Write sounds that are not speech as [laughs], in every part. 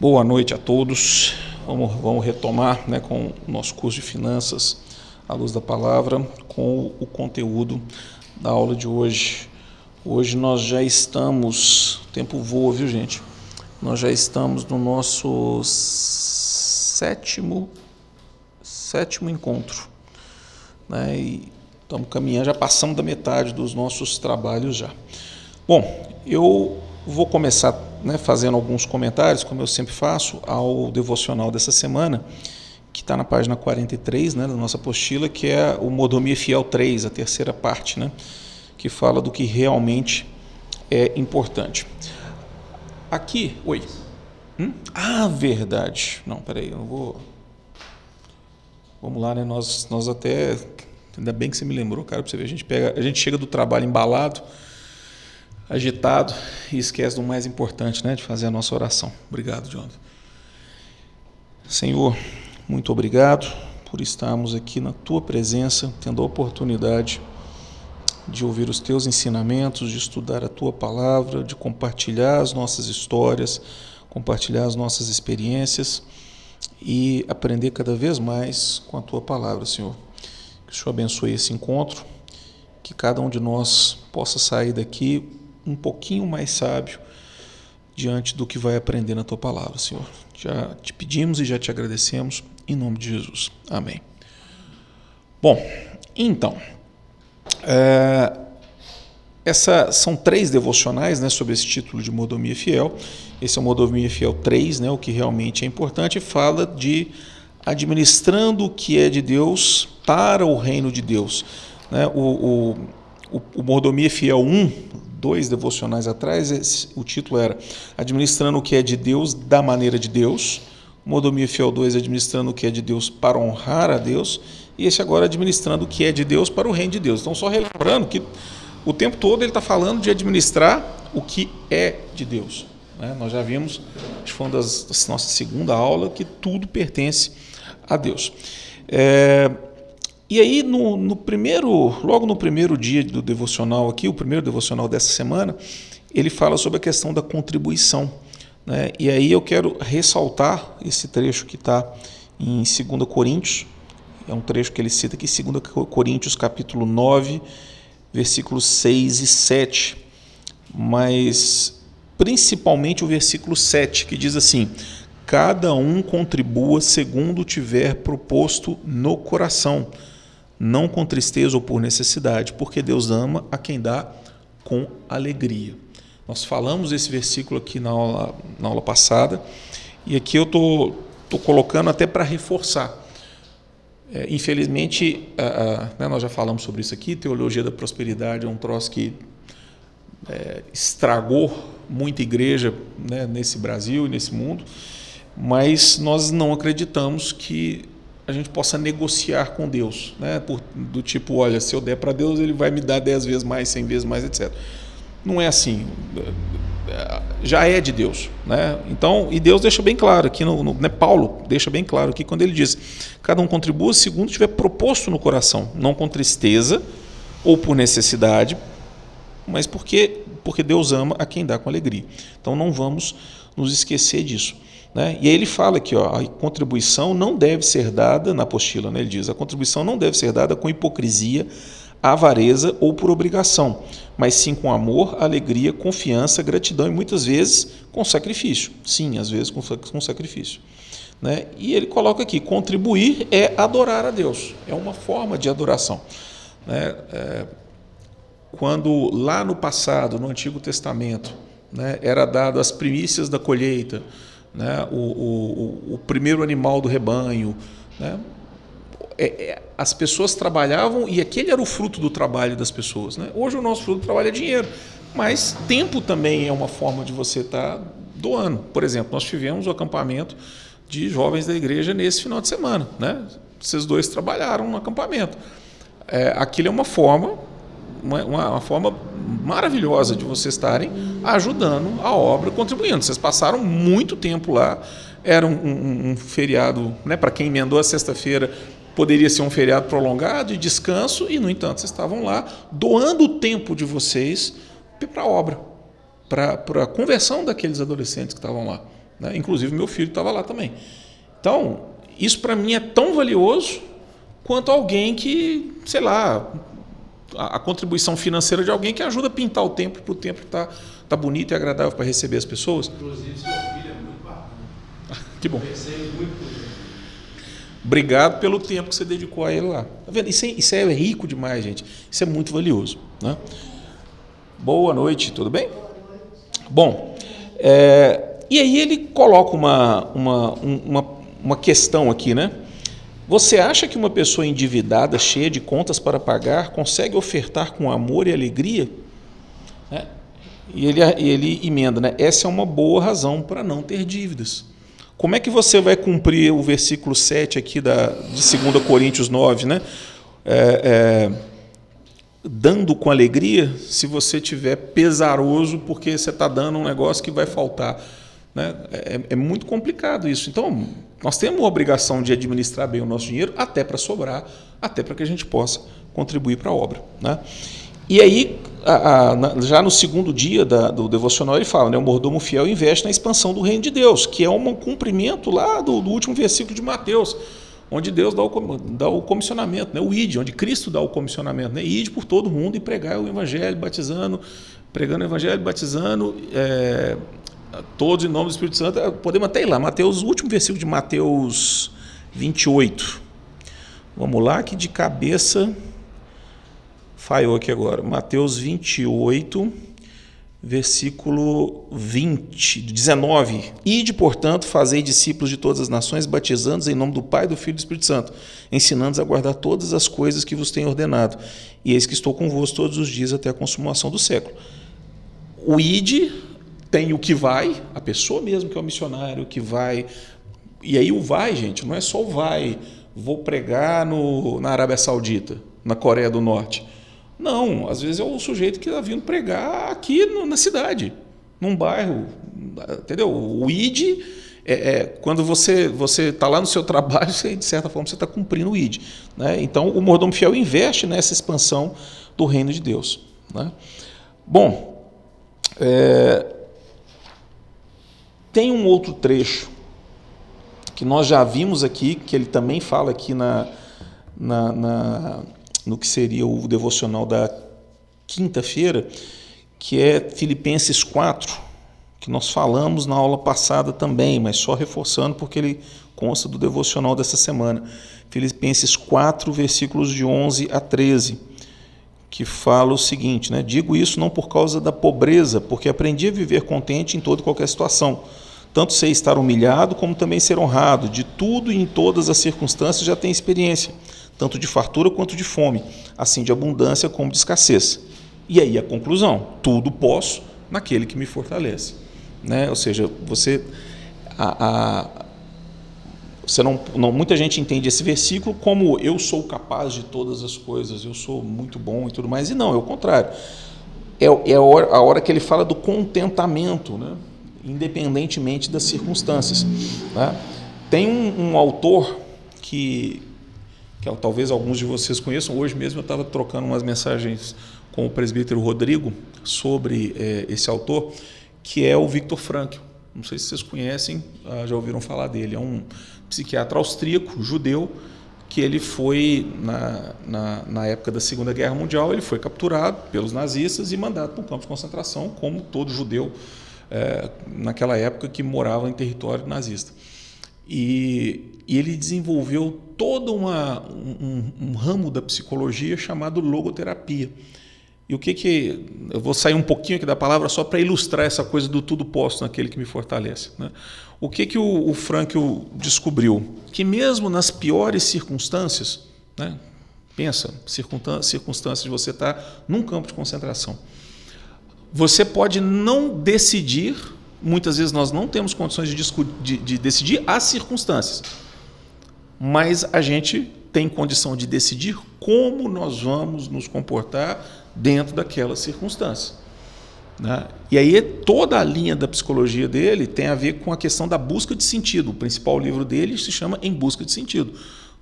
Boa noite a todos. Vamos, vamos retomar né, com o nosso curso de finanças à luz da palavra, com o conteúdo da aula de hoje. Hoje nós já estamos, o tempo voa, viu gente? Nós já estamos no nosso sétimo, sétimo encontro. Né, e estamos caminhando, já passamos da metade dos nossos trabalhos já. Bom, eu vou começar né, fazendo alguns comentários, como eu sempre faço, ao devocional dessa semana, que está na página 43 né, da nossa apostila, que é o Modomia Fiel 3, a terceira parte, né, que fala do que realmente é importante. Aqui, oi. Hum? Ah, verdade. Não, peraí, eu vou. Vamos lá, né? Nós, nós até. Ainda bem que você me lembrou, cara, para você ver. A gente, pega, a gente chega do trabalho embalado agitado e esquece do mais importante, né, de fazer a nossa oração. Obrigado, Jonathan. Senhor, muito obrigado por estarmos aqui na tua presença, tendo a oportunidade de ouvir os teus ensinamentos, de estudar a tua palavra, de compartilhar as nossas histórias, compartilhar as nossas experiências e aprender cada vez mais com a tua palavra, Senhor. Que o Senhor abençoe esse encontro, que cada um de nós possa sair daqui um pouquinho mais sábio diante do que vai aprender na tua palavra, Senhor. Já te pedimos e já te agradecemos em nome de Jesus. Amém. Bom, então, é, essa são três devocionais né, sobre esse título de Modomia Fiel. Esse é o Modomia Fiel 3, né, o que realmente é importante, fala de administrando o que é de Deus para o reino de Deus. Né? O, o, o, o Mordomia Fiel 1 dois devocionais atrás, o título era Administrando o que é de Deus da maneira de Deus. Modomia Fiel 2, Administrando o que é de Deus para honrar a Deus. E esse agora, Administrando o que é de Deus para o reino de Deus. Então, só relembrando que o tempo todo ele está falando de administrar o que é de Deus. Né? Nós já vimos, acho que foi uma das, das nossa segunda aula, que tudo pertence a Deus. É, e aí, no, no, primeiro, logo no primeiro dia do devocional aqui, o primeiro devocional dessa semana, ele fala sobre a questão da contribuição. Né? E aí eu quero ressaltar esse trecho que está em 2 Coríntios, é um trecho que ele cita aqui, 2 Coríntios capítulo 9, versículos 6 e 7, mas principalmente o versículo 7, que diz assim: Cada um contribua segundo tiver proposto no coração não com tristeza ou por necessidade, porque Deus ama a quem dá com alegria. Nós falamos esse versículo aqui na aula, na aula passada, e aqui eu estou tô, tô colocando até para reforçar. É, infelizmente, né, nós já falamos sobre isso aqui, teologia da prosperidade é um troço que é, estragou muita igreja né, nesse Brasil e nesse mundo, mas nós não acreditamos que a gente possa negociar com Deus, né? Por, do tipo, olha, se eu der para Deus, ele vai me dar dez vezes mais, cem vezes mais, etc. Não é assim. Já é de Deus, né? Então, e Deus deixa bem claro aqui no, no né, Paulo deixa bem claro aqui quando ele diz: cada um contribua segundo tiver proposto no coração, não com tristeza ou por necessidade, mas porque porque Deus ama a quem dá com alegria. Então, não vamos nos esquecer disso. Né? E aí ele fala aqui, ó, a contribuição não deve ser dada, na apostila, né? ele diz, a contribuição não deve ser dada com hipocrisia, avareza ou por obrigação, mas sim com amor, alegria, confiança, gratidão e muitas vezes com sacrifício. Sim, às vezes com, com sacrifício. Né? E ele coloca aqui: contribuir é adorar a Deus, é uma forma de adoração. Né? É, quando lá no passado, no Antigo Testamento, né, era dado as primícias da colheita, né, o, o, o primeiro animal do rebanho. Né? É, é, as pessoas trabalhavam e aquele era o fruto do trabalho das pessoas. Né? Hoje o nosso fruto do trabalho é dinheiro, mas tempo também é uma forma de você estar tá doando. Por exemplo, nós tivemos o acampamento de jovens da igreja nesse final de semana. Né? Vocês dois trabalharam no acampamento. É, aquilo é uma forma, uma, uma forma maravilhosa de vocês estarem ajudando a obra, contribuindo. Vocês passaram muito tempo lá, era um, um, um feriado, né, para quem emendou a sexta-feira, poderia ser um feriado prolongado de descanso, e, no entanto, vocês estavam lá doando o tempo de vocês para a obra, para a conversão daqueles adolescentes que estavam lá. Né? Inclusive, meu filho estava lá também. Então, isso para mim é tão valioso quanto alguém que, sei lá, a, a contribuição financeira de alguém que ajuda a pintar o templo para o templo estar tá, tá bonito e agradável para receber as pessoas. Inclusive, seu filho é muito bacana. que bom. Muito Obrigado pelo tempo que você dedicou a ele lá. Tá vendo? Isso é, isso é rico demais, gente. Isso é muito valioso. Né? Boa noite, tudo bem? Bom, é, e aí ele coloca uma, uma, uma, uma questão aqui, né? Você acha que uma pessoa endividada, cheia de contas para pagar, consegue ofertar com amor e alegria? É. E ele, ele emenda, né? Essa é uma boa razão para não ter dívidas. Como é que você vai cumprir o versículo 7 aqui da, de 2 Coríntios 9, né? É, é, dando com alegria se você tiver pesaroso porque você está dando um negócio que vai faltar. Né? É, é, muito complicado isso. Então, nós temos a obrigação de administrar bem o nosso dinheiro, até para sobrar, até para que a gente possa contribuir para a obra. Né? E aí, a, a, já no segundo dia da, do devocional, ele fala: né, o mordomo fiel investe na expansão do reino de Deus, que é um cumprimento lá do, do último versículo de Mateus, onde Deus dá o, dá o comissionamento, né, o ID, onde Cristo dá o comissionamento: né, ide por todo mundo e pregar o evangelho, batizando, pregando o evangelho, batizando. É, todos em nome do Espírito Santo. Podemos até ir lá, Mateus, o último versículo de Mateus 28. Vamos lá, que de cabeça falhou aqui agora. Mateus 28, versículo 20, 19. Ide, portanto, fazei discípulos de todas as nações, batizando-os em nome do Pai, do Filho e do Espírito Santo, ensinando-os a guardar todas as coisas que vos tenho ordenado. E eis que estou convosco todos os dias até a consumação do século. O ide tem o que vai, a pessoa mesmo que é o missionário, que vai. E aí o vai, gente, não é só o vai, vou pregar no, na Arábia Saudita, na Coreia do Norte não, às vezes é o sujeito que está vindo pregar aqui no, na cidade, num bairro, entendeu? O ID é, é quando você você está lá no seu [laughs] trabalho, você, de certa forma você está cumprindo o ID, né? Então o mordomo fiel investe nessa expansão do reino de Deus, né? Bom, é, tem um outro trecho que nós já vimos aqui, que ele também fala aqui na, na, na no que seria o devocional da quinta-feira, que é Filipenses 4, que nós falamos na aula passada também, mas só reforçando porque ele consta do devocional dessa semana. Filipenses 4, versículos de 11 a 13, que fala o seguinte, né? Digo isso não por causa da pobreza, porque aprendi a viver contente em toda e qualquer situação. Tanto sei estar humilhado como também ser honrado, de tudo e em todas as circunstâncias já tenho experiência tanto de fartura quanto de fome, assim de abundância como de escassez. E aí a conclusão: tudo posso naquele que me fortalece. Né? Ou seja, você. A, a, você não, não, muita gente entende esse versículo como eu sou capaz de todas as coisas, eu sou muito bom e tudo mais. E não, é o contrário. É, é a, hora, a hora que ele fala do contentamento, né? independentemente das circunstâncias. Né? Tem um, um autor que, que talvez alguns de vocês conheçam. Hoje mesmo eu estava trocando umas mensagens com o presbítero Rodrigo sobre é, esse autor, que é o Viktor Frankl. Não sei se vocês conhecem, ah, já ouviram falar dele. É um psiquiatra austríaco, judeu, que ele foi, na, na, na, época da Segunda Guerra Mundial, ele foi capturado pelos nazistas e mandado para um campo de concentração, como todo judeu é, naquela época que morava em território nazista. E, e ele desenvolveu todo uma, um, um, ramo da psicologia chamado logoterapia. E o que que eu vou sair um pouquinho aqui da palavra só para ilustrar essa coisa do tudo posto naquele que me fortalece. Né? O que que o, o descobriu? Que mesmo nas piores circunstâncias, né? pensa, circunstâncias de você estar tá num campo de concentração, você pode não decidir muitas vezes nós não temos condições de, de, de, decidir as circunstâncias, mas a gente tem condição de decidir como nós vamos nos comportar dentro daquela circunstância. Né? E aí toda a linha da psicologia dele tem a ver com a questão da busca de sentido. O principal livro dele se chama Em Busca de Sentido,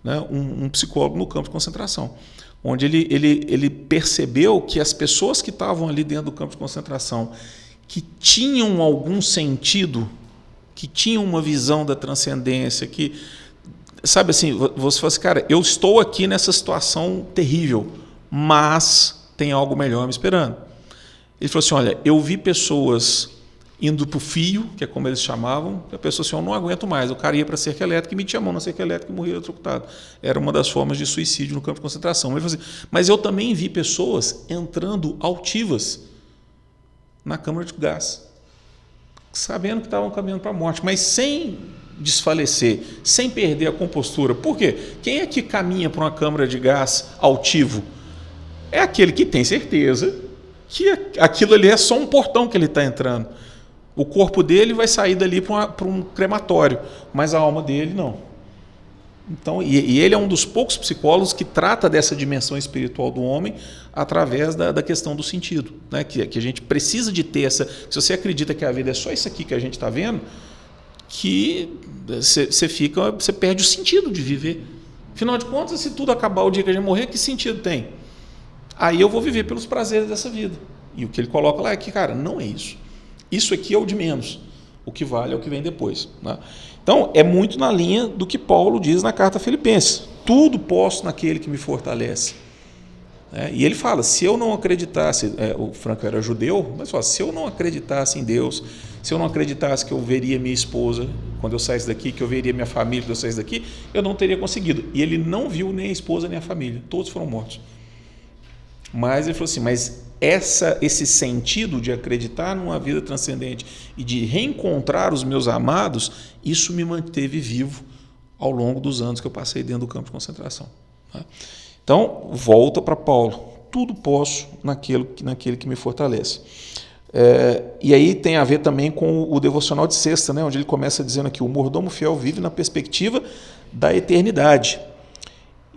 né? um, um psicólogo no campo de concentração onde ele, ele, ele percebeu que as pessoas que estavam ali dentro do campo de concentração que tinham algum sentido que tinham uma visão da transcendência, que sabe assim, você fala assim, cara, eu estou aqui nessa situação terrível, mas tem algo melhor me esperando. Ele falou assim, olha, eu vi pessoas indo para o fio, que é como eles chamavam, a pessoa assim, eu não aguento mais, o cara ia para a cerca elétrica e a mão na cerca elétrica e morria eletrocutado. Era uma das formas de suicídio no campo de concentração. Falou assim, mas eu também vi pessoas entrando altivas na câmara de gás, sabendo que estavam caminhando para a morte, mas sem desfalecer, sem perder a compostura. Por quê? Quem é que caminha para uma câmara de gás altivo? É aquele que tem certeza que aquilo ali é só um portão que ele está entrando. O corpo dele vai sair dali para um crematório, mas a alma dele não. Então, e, e, ele é um dos poucos psicólogos que trata dessa dimensão espiritual do homem através da, da questão do sentido, né? que, que a gente precisa de ter essa. Se você acredita que a vida é só isso aqui que a gente está vendo, que você fica, você perde o sentido de viver. Afinal de contas, se tudo acabar o dia que a gente morrer, que sentido tem? Aí eu vou viver pelos prazeres dessa vida. E o que ele coloca lá é que, cara, não é isso. Isso aqui é o de menos. O que vale é o que vem depois. Né? Então, é muito na linha do que Paulo diz na carta Filipenses. Tudo posso naquele que me fortalece. É, e ele fala: se eu não acreditasse, é, o Franco era judeu, mas fala, se eu não acreditasse em Deus, se eu não acreditasse que eu veria minha esposa quando eu saísse daqui, que eu veria minha família quando eu saísse daqui, eu não teria conseguido. E ele não viu nem a esposa nem a família, todos foram mortos. Mas ele falou assim: mas essa, esse sentido de acreditar numa vida transcendente e de reencontrar os meus amados, isso me manteve vivo ao longo dos anos que eu passei dentro do campo de concentração. Tá? Então, volta para Paulo. Tudo posso naquele, naquele que me fortalece. É, e aí tem a ver também com o devocional de sexta, né, onde ele começa dizendo aqui: o mordomo fiel vive na perspectiva da eternidade.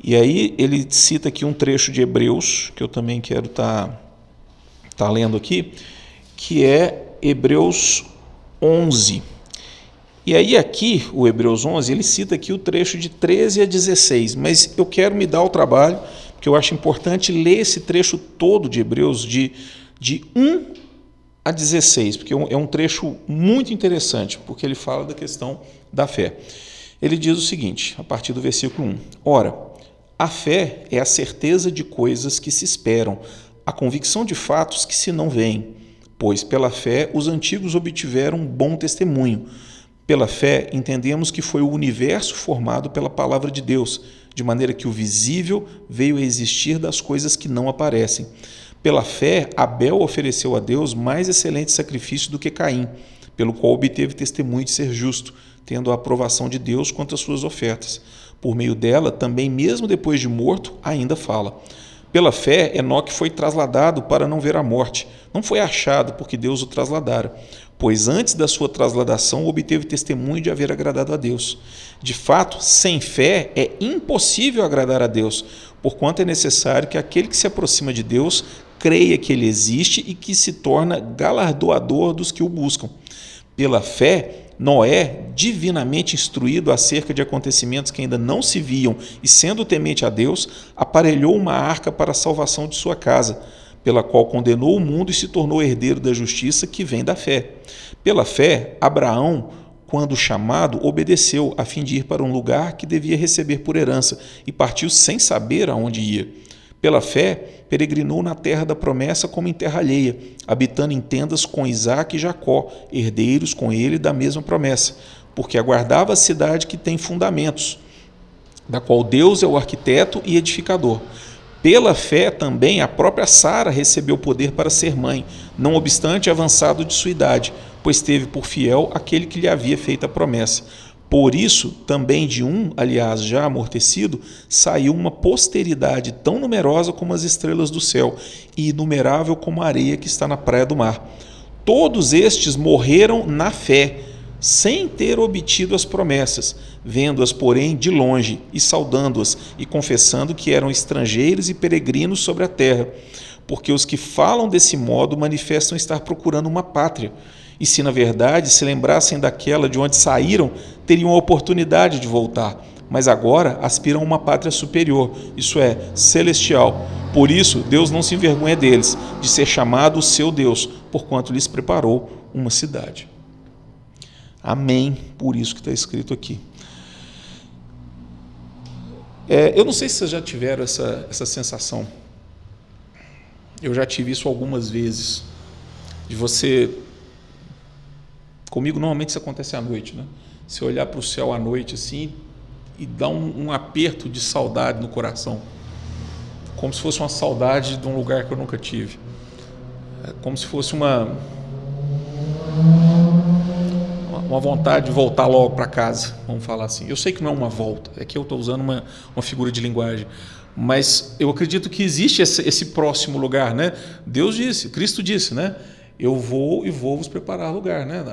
E aí ele cita aqui um trecho de Hebreus, que eu também quero estar tá, tá lendo aqui, que é Hebreus 11. E aí aqui, o Hebreus 11, ele cita aqui o trecho de 13 a 16, mas eu quero me dar o trabalho, porque eu acho importante ler esse trecho todo de Hebreus, de, de 1 a 16, porque é um trecho muito interessante, porque ele fala da questão da fé. Ele diz o seguinte, a partir do versículo 1: Ora, a fé é a certeza de coisas que se esperam, a convicção de fatos que se não veem, pois pela fé os antigos obtiveram bom testemunho. Pela fé entendemos que foi o universo formado pela palavra de Deus, de maneira que o visível veio a existir das coisas que não aparecem. Pela fé, Abel ofereceu a Deus mais excelente sacrifício do que Caim, pelo qual obteve testemunho de ser justo, tendo a aprovação de Deus quanto às suas ofertas. Por meio dela, também, mesmo depois de morto, ainda fala. Pela fé, Enoque foi trasladado para não ver a morte. Não foi achado, porque Deus o trasladara. Pois antes da sua trasladação obteve testemunho de haver agradado a Deus. De fato, sem fé é impossível agradar a Deus, porquanto é necessário que aquele que se aproxima de Deus creia que ele existe e que se torna galardoador dos que o buscam. Pela fé, Noé, divinamente instruído acerca de acontecimentos que ainda não se viam e sendo temente a Deus, aparelhou uma arca para a salvação de sua casa, pela qual condenou o mundo e se tornou herdeiro da justiça que vem da fé. Pela fé, Abraão, quando chamado, obedeceu a fim de ir para um lugar que devia receber por herança e partiu sem saber aonde ia. Pela fé, peregrinou na terra da promessa como em terra alheia, habitando em tendas com Isaac e Jacó, herdeiros com ele da mesma promessa, porque aguardava a cidade que tem fundamentos, da qual Deus é o arquiteto e edificador. Pela fé também a própria Sara recebeu poder para ser mãe, não obstante avançado de sua idade, pois teve por fiel aquele que lhe havia feito a promessa. Por isso, também de um, aliás, já amortecido, saiu uma posteridade tão numerosa como as estrelas do céu e inumerável como a areia que está na praia do mar. Todos estes morreram na fé, sem ter obtido as promessas, vendo-as, porém, de longe e saudando-as e confessando que eram estrangeiros e peregrinos sobre a terra. Porque os que falam desse modo manifestam estar procurando uma pátria. E se na verdade se lembrassem daquela de onde saíram, teriam a oportunidade de voltar. Mas agora aspiram a uma pátria superior, isso é, celestial. Por isso, Deus não se envergonha deles, de ser chamado o seu Deus, porquanto lhes preparou uma cidade. Amém, por isso que está escrito aqui. É, eu não sei se vocês já tiveram essa, essa sensação. Eu já tive isso algumas vezes. De você. Comigo, normalmente, isso acontece à noite, né? Você olhar para o céu à noite assim e dar um, um aperto de saudade no coração. Como se fosse uma saudade de um lugar que eu nunca tive. É como se fosse uma uma vontade de voltar logo para casa, vamos falar assim. Eu sei que não é uma volta, é que eu estou usando uma, uma figura de linguagem, mas eu acredito que existe esse, esse, próximo lugar, né? Deus disse, Cristo disse, né? Eu vou e vou vos preparar lugar, né?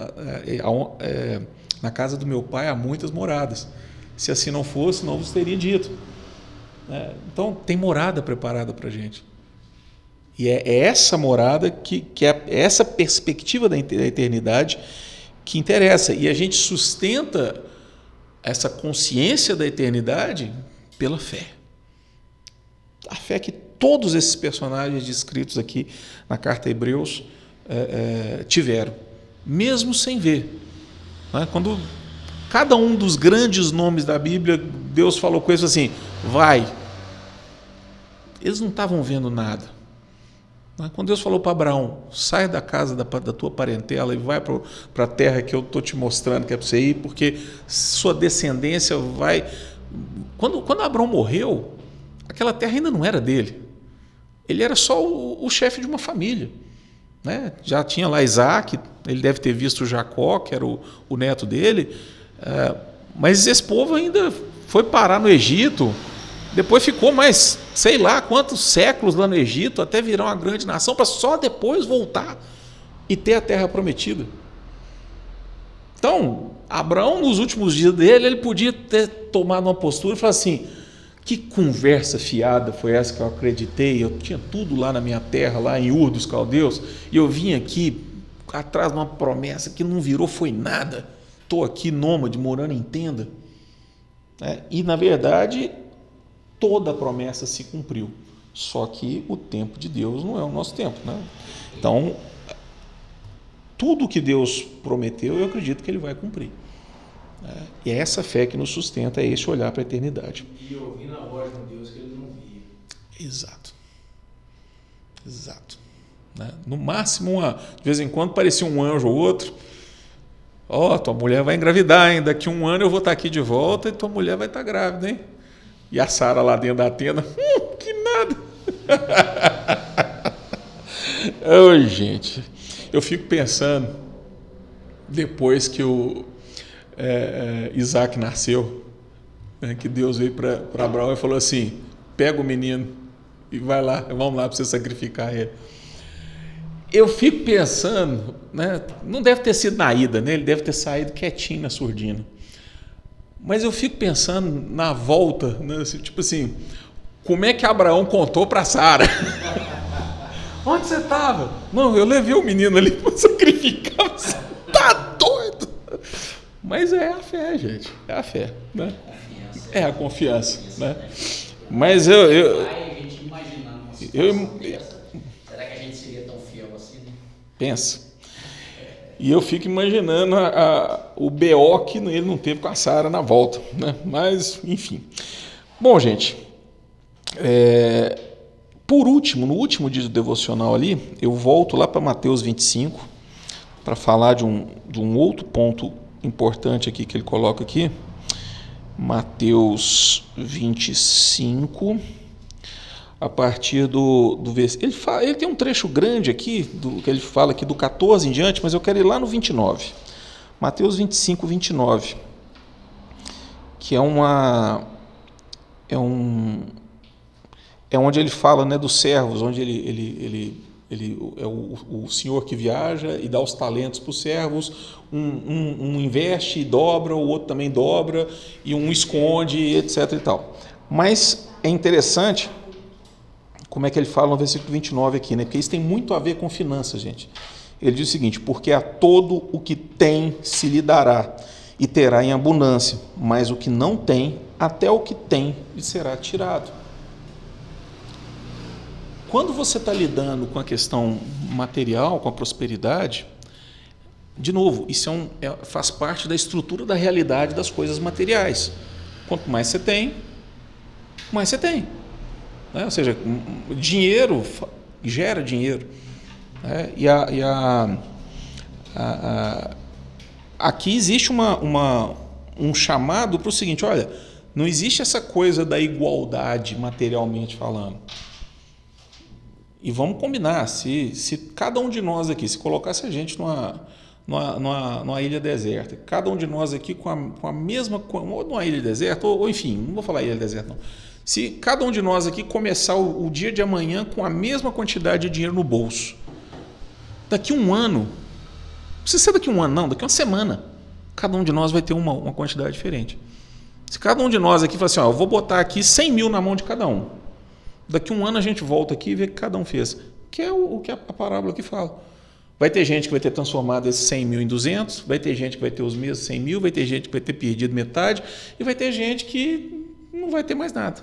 É, é, é, na casa do meu pai há muitas moradas. Se assim não fosse, não vos teria dito. É, então tem morada preparada para a gente. E é essa morada que, que é essa perspectiva da eternidade que interessa. E a gente sustenta essa consciência da eternidade pela fé. A fé que todos esses personagens descritos aqui na carta a Hebreus é, é, tiveram, mesmo sem ver. Né? Quando cada um dos grandes nomes da Bíblia, Deus falou coisas assim: vai. Eles não estavam vendo nada. Quando Deus falou para Abraão, sai da casa da, da tua parentela e vai para a terra que eu estou te mostrando que é para você ir, porque sua descendência vai. Quando, quando Abraão morreu, aquela terra ainda não era dele. Ele era só o, o chefe de uma família. Né? Já tinha lá Isaac, ele deve ter visto Jacó, que era o, o neto dele, é, mas esse povo ainda foi parar no Egito, depois ficou mais, sei lá, quantos séculos lá no Egito, até virar uma grande nação, para só depois voltar e ter a terra prometida. Então, Abraão, nos últimos dias dele, ele podia ter tomado uma postura e falar assim: que conversa fiada foi essa que eu acreditei? Eu tinha tudo lá na minha terra, lá em Ur dos Caldeus, e eu vim aqui atrás de uma promessa que não virou foi nada. Estou aqui nômade, morando em tenda. É, e, na verdade, toda a promessa se cumpriu. Só que o tempo de Deus não é o nosso tempo. Né? Então, tudo que Deus prometeu, eu acredito que Ele vai cumprir. É, e é essa fé que nos sustenta, é esse olhar para a eternidade. E ouvir na voz de um Deus que ele não via. Exato. Exato. Né? No máximo, uma, de vez em quando, parecia um anjo ou outro. Ó, oh, tua mulher vai engravidar, hein? Daqui um ano eu vou estar aqui de volta e tua mulher vai estar grávida, hein? E a Sara lá dentro da tenda, hum, que nada. [laughs] Oi, gente. Eu fico pensando, depois que o é, é, Isaac nasceu, né, que Deus veio para Abraão e falou assim: pega o menino e vai lá, vamos lá para você sacrificar ele. Eu fico pensando, né, não deve ter sido na ida, né, ele deve ter saído quietinho na surdina. Mas eu fico pensando na volta, né? Assim, tipo assim, como é que Abraão contou para Sara? [laughs] Onde você estava? Não, eu levei o menino ali para sacrificar. Você tá doido? Mas é a fé, gente. É a fé, né? É a confiança, né? Mas eu, eu, eu, Será que a gente seria tão fiel assim? Pensa. E eu fico imaginando a, a, o BO que ele não teve com a Sara na volta. Né? Mas, enfim. Bom, gente, é, por último, no último dia do devocional ali, eu volto lá para Mateus 25 para falar de um, de um outro ponto importante aqui que ele coloca aqui. Mateus 25 a partir do, do versículo. Ele, ele tem um trecho grande aqui, do, que ele fala aqui do 14 em diante, mas eu quero ir lá no 29. Mateus 25, 29. Que é uma. É um. É onde ele fala né, dos servos, onde ele, ele, ele, ele é o, o senhor que viaja e dá os talentos para os servos, um, um, um investe e dobra, o outro também dobra, e um esconde, etc. e tal. Mas é interessante como é que ele fala no versículo 29 aqui, né? Porque isso tem muito a ver com finanças, gente. Ele diz o seguinte: porque a todo o que tem se lhe dará e terá em abundância, mas o que não tem, até o que tem lhe será tirado. Quando você está lidando com a questão material, com a prosperidade, de novo, isso é um, é, faz parte da estrutura da realidade das coisas materiais. Quanto mais você tem, mais você tem. Né? Ou seja, dinheiro gera dinheiro. Né? E, a, e a, a, aqui existe uma, uma, um chamado para o seguinte: olha, não existe essa coisa da igualdade materialmente falando. E vamos combinar, se, se cada um de nós aqui, se colocasse a gente numa, numa, numa, numa ilha deserta, cada um de nós aqui com a, com a mesma, ou numa ilha deserta, ou, ou, enfim, não vou falar ilha deserta não. Se cada um de nós aqui começar o, o dia de amanhã com a mesma quantidade de dinheiro no bolso, daqui um ano, não precisa ser daqui um ano não, daqui uma semana, cada um de nós vai ter uma, uma quantidade diferente. Se cada um de nós aqui falar assim, ó, eu vou botar aqui 100 mil na mão de cada um, Daqui um ano a gente volta aqui e vê o que cada um fez. Que é o, o que a, a parábola aqui fala. Vai ter gente que vai ter transformado esses 100 mil em 200, vai ter gente que vai ter os mesmos 100 mil, vai ter gente que vai ter perdido metade e vai ter gente que não vai ter mais nada.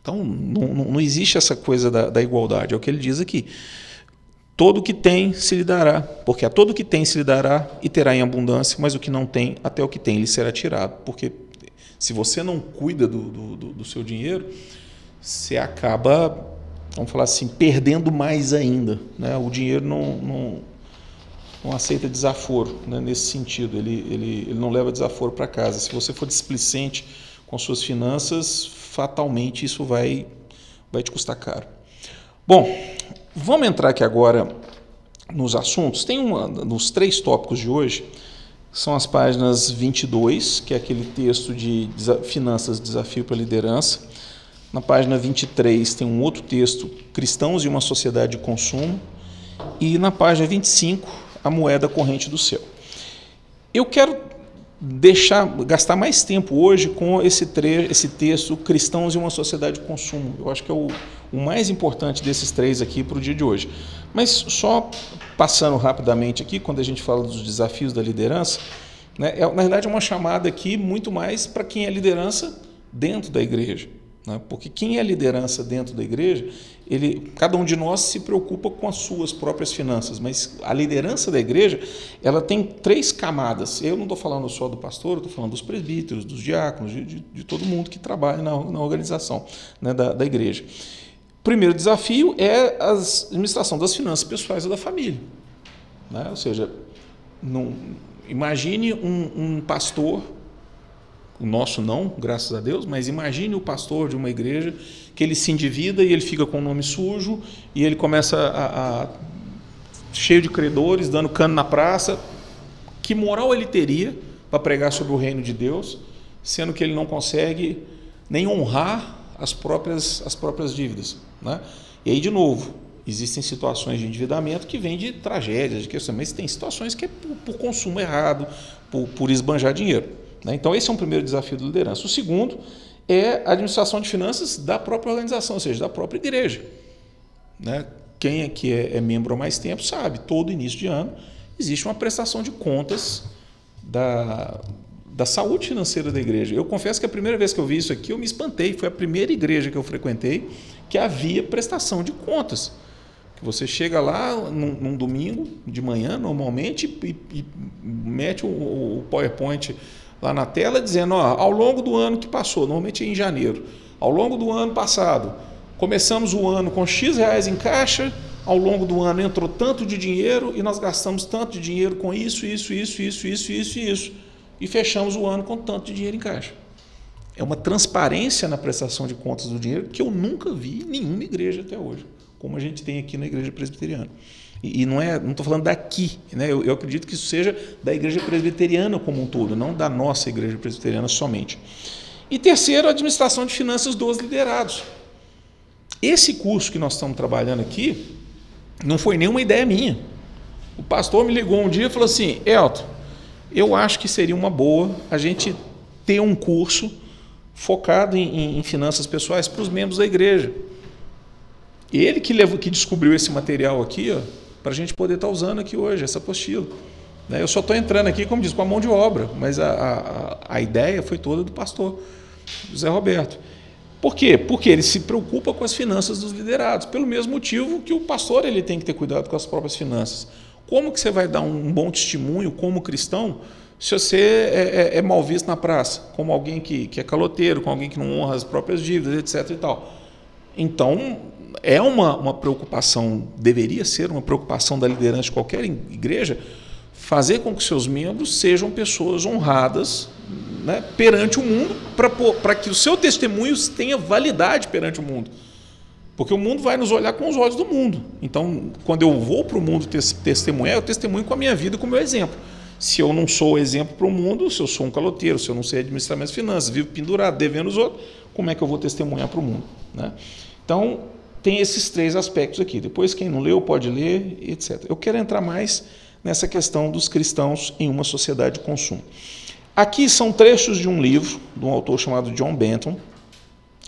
Então, não, não existe essa coisa da, da, igualdade, é o que ele diz aqui. Todo o que tem se lhe dará, porque a todo o que tem se lhe dará e terá em abundância, mas o que não tem, até o que tem lhe será tirado. Porque se você não cuida do, do, do seu dinheiro, você acaba, vamos falar assim, perdendo mais ainda. Né? O dinheiro não, não, não aceita desaforo né? nesse sentido, ele, ele, ele não leva desaforo para casa. Se você for displicente com suas finanças, fatalmente isso vai, vai te custar caro. Bom, vamos entrar aqui agora nos assuntos. Tem uma, nos três tópicos de hoje, são as páginas 22, que é aquele texto de finanças, desafio para liderança, na página 23 tem um outro texto, Cristãos e uma Sociedade de Consumo. E na página 25, a moeda corrente do céu. Eu quero deixar gastar mais tempo hoje com esse, tre esse texto Cristãos e uma Sociedade de Consumo. Eu acho que é o, o mais importante desses três aqui para o dia de hoje. Mas só passando rapidamente aqui, quando a gente fala dos desafios da liderança, né, é, na verdade é uma chamada aqui muito mais para quem é liderança dentro da igreja. Né? Porque quem é liderança dentro da igreja, ele, cada um de nós se preocupa com as suas próprias finanças, mas a liderança da igreja ela tem três camadas. Eu não estou falando só do pastor, estou falando dos presbíteros, dos diáconos, de, de, de, todo mundo que trabalha na, na organização né, da, da igreja. Primeiro desafio é a administração das finanças pessoais da família. Né? Ou seja, não, imagine um, um pastor o nosso não, graças a Deus, mas imagine o pastor de uma igreja que ele se endivida e ele fica com o nome sujo e ele começa a, a cheio de credores, dando cano na praça. Que moral ele teria para pregar sobre o reino de Deus, sendo que ele não consegue nem honrar as próprias, as próprias dívidas? Né? E aí, de novo, existem situações de endividamento que vêm de tragédias, de questões, mas tem situações que é por, por consumo errado, por, por esbanjar dinheiro. Né? Então, esse é um primeiro desafio da liderança. O segundo é a administração de finanças da própria organização, ou seja, da própria igreja. Né? Quem aqui é, é membro há mais tempo sabe, todo início de ano existe uma prestação de contas da, da saúde financeira da igreja. Eu confesso que a primeira vez que eu vi isso aqui, eu me espantei. Foi a primeira igreja que eu frequentei que havia prestação de contas. Que você chega lá num, num domingo de manhã, normalmente, e, e mete o, o PowerPoint lá na tela dizendo, ó, ao longo do ano que passou, normalmente é em janeiro, ao longo do ano passado, começamos o ano com X reais em caixa, ao longo do ano entrou tanto de dinheiro e nós gastamos tanto de dinheiro com isso, isso, isso, isso, isso, isso isso. E fechamos o ano com tanto de dinheiro em caixa. É uma transparência na prestação de contas do dinheiro que eu nunca vi em nenhuma igreja até hoje, como a gente tem aqui na igreja presbiteriana. E, não é, não estou falando daqui, né? Eu, eu, acredito que isso seja da igreja presbiteriana como um todo, não da nossa igreja presbiteriana somente. E terceiro, a administração de finanças dos liderados. Esse curso que nós estamos trabalhando aqui não foi nenhuma ideia minha. O pastor me ligou um dia e falou assim: Elton, eu acho que seria uma boa a gente ter um curso focado em, em finanças pessoais para os membros da igreja. Ele que, levou, que descobriu esse material aqui, ó, para a gente poder estar tá usando aqui hoje, essa apostila. Né? Eu só estou entrando aqui, como diz, com a mão de obra, mas a, a, a ideia foi toda do pastor José Roberto. Por quê? Porque ele se preocupa com as finanças dos liderados, pelo mesmo motivo que o pastor ele tem que ter cuidado com as próprias finanças. Como que você vai dar um bom testemunho como cristão se você é, é, é mal visto na praça, como alguém que, que é caloteiro, com alguém que não honra as próprias dívidas, etc. e tal. Então, é uma, uma preocupação, deveria ser uma preocupação da liderança de qualquer igreja, fazer com que seus membros sejam pessoas honradas né, perante o mundo, para que o seu testemunho tenha validade perante o mundo. Porque o mundo vai nos olhar com os olhos do mundo. Então, quando eu vou para o mundo testemunhar, eu testemunho com a minha vida, com o meu exemplo. Se eu não sou exemplo para o mundo, se eu sou um caloteiro, se eu não sei administrar minhas finanças, vivo pendurado, devendo os outros, como é que eu vou testemunhar para o mundo? Né? Então, tem esses três aspectos aqui. Depois, quem não leu, pode ler, etc. Eu quero entrar mais nessa questão dos cristãos em uma sociedade de consumo. Aqui são trechos de um livro, de um autor chamado John Benton,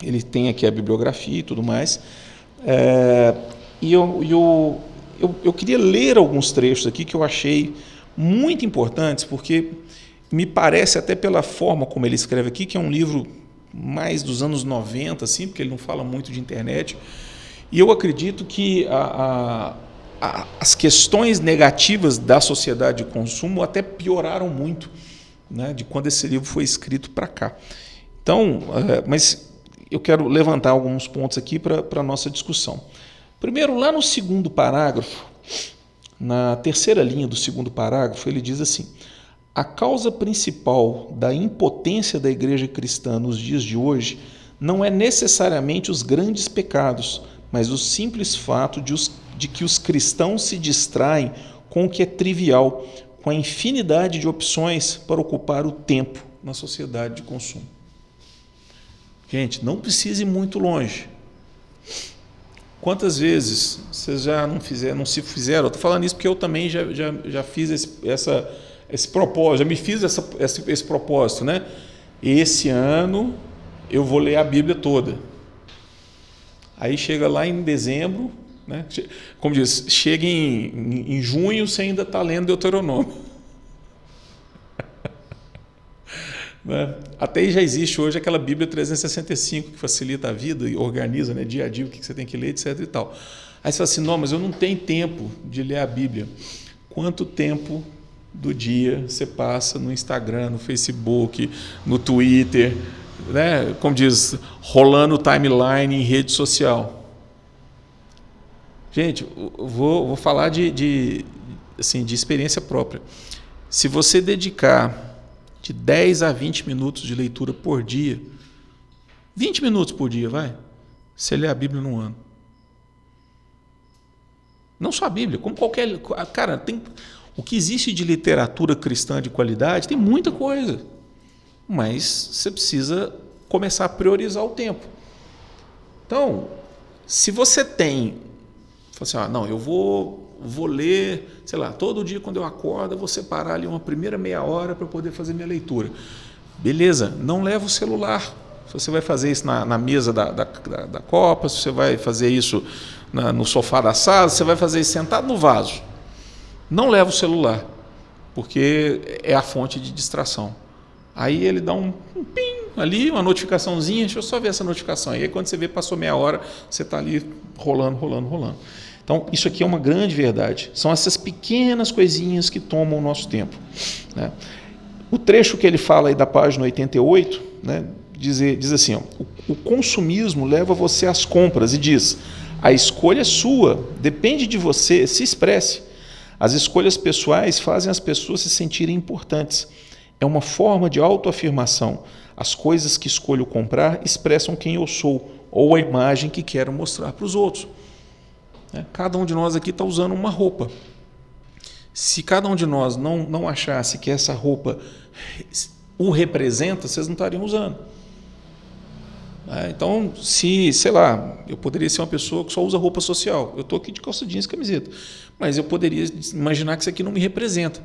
ele tem aqui a bibliografia e tudo mais. É, e eu, eu, eu, eu, queria ler alguns trechos aqui que eu achei muito importantes, porque me parece, até pela forma como ele escreve aqui, que é um livro mais dos anos 90, assim, porque ele não fala muito de internet. E eu acredito que a, a, a, as questões negativas da sociedade de consumo até pioraram muito né, de quando esse livro foi escrito para cá. Então, é, mas eu quero levantar alguns pontos aqui para a nossa discussão. Primeiro, lá no segundo parágrafo, na terceira linha do segundo parágrafo, ele diz assim: a causa principal da impotência da igreja cristã nos dias de hoje não é necessariamente os grandes pecados, mas o simples fato de, os, de que os cristãos se distraem com o que é trivial, com a infinidade de opções para ocupar o tempo na sociedade de consumo. Gente, não precise ir muito longe. Quantas vezes vocês já não fizeram, não se fizeram? Estou falando isso porque eu também já, já, já fiz esse, essa, esse propósito, já me fiz essa, esse, esse propósito, né? Esse ano eu vou ler a Bíblia toda. Aí chega lá em dezembro, né? como diz, chega em, em junho você ainda está lendo Deuteronômio. [laughs] Né? Até já existe hoje aquela Bíblia 365 que facilita a vida e organiza né, dia a dia o que você tem que ler, etc. E tal. Aí você fala assim: não, mas eu não tenho tempo de ler a Bíblia. Quanto tempo do dia você passa no Instagram, no Facebook, no Twitter, né? como diz, rolando timeline em rede social? Gente, vou, vou falar de, de, assim, de experiência própria. Se você dedicar de 10 a 20 minutos de leitura por dia. 20 minutos por dia, vai. Você lê a Bíblia num ano. Não só a Bíblia, como qualquer. Cara, tem. O que existe de literatura cristã de qualidade tem muita coisa. Mas você precisa começar a priorizar o tempo. Então, se você tem. Assim, ah, não, eu vou vou ler, sei lá, todo dia quando eu acordo, eu vou separar ali uma primeira meia hora para poder fazer minha leitura. Beleza, não leva o celular. Se você vai fazer isso na, na mesa da, da, da, Copa, se você vai fazer isso na, no sofá da sala, se você vai fazer isso sentado no vaso. Não leva o celular, porque é a fonte de distração. Aí ele dá um, um pim ali, uma notificaçãozinha, deixa eu só ver essa notificação. E aí quando você vê, passou meia hora, você está ali rolando, rolando, rolando. Então, isso aqui é uma grande verdade. São essas pequenas coisinhas que tomam o nosso tempo. Né? O trecho que ele fala aí da página 88 né, diz, diz assim: ó, o, o consumismo leva você às compras e diz: a escolha é sua, depende de você, se expresse. As escolhas pessoais fazem as pessoas se sentirem importantes. É uma forma de autoafirmação. As coisas que escolho comprar expressam quem eu sou ou a imagem que quero mostrar para os outros. Né? Cada um de nós aqui está usando uma roupa. Se cada um de nós não, não achasse que essa roupa o representa, vocês não estariam usando. É, então, se, sei lá, eu poderia ser uma pessoa que só usa roupa social. Eu estou aqui de calça jeans e camiseta. Mas eu poderia imaginar que isso aqui não me representa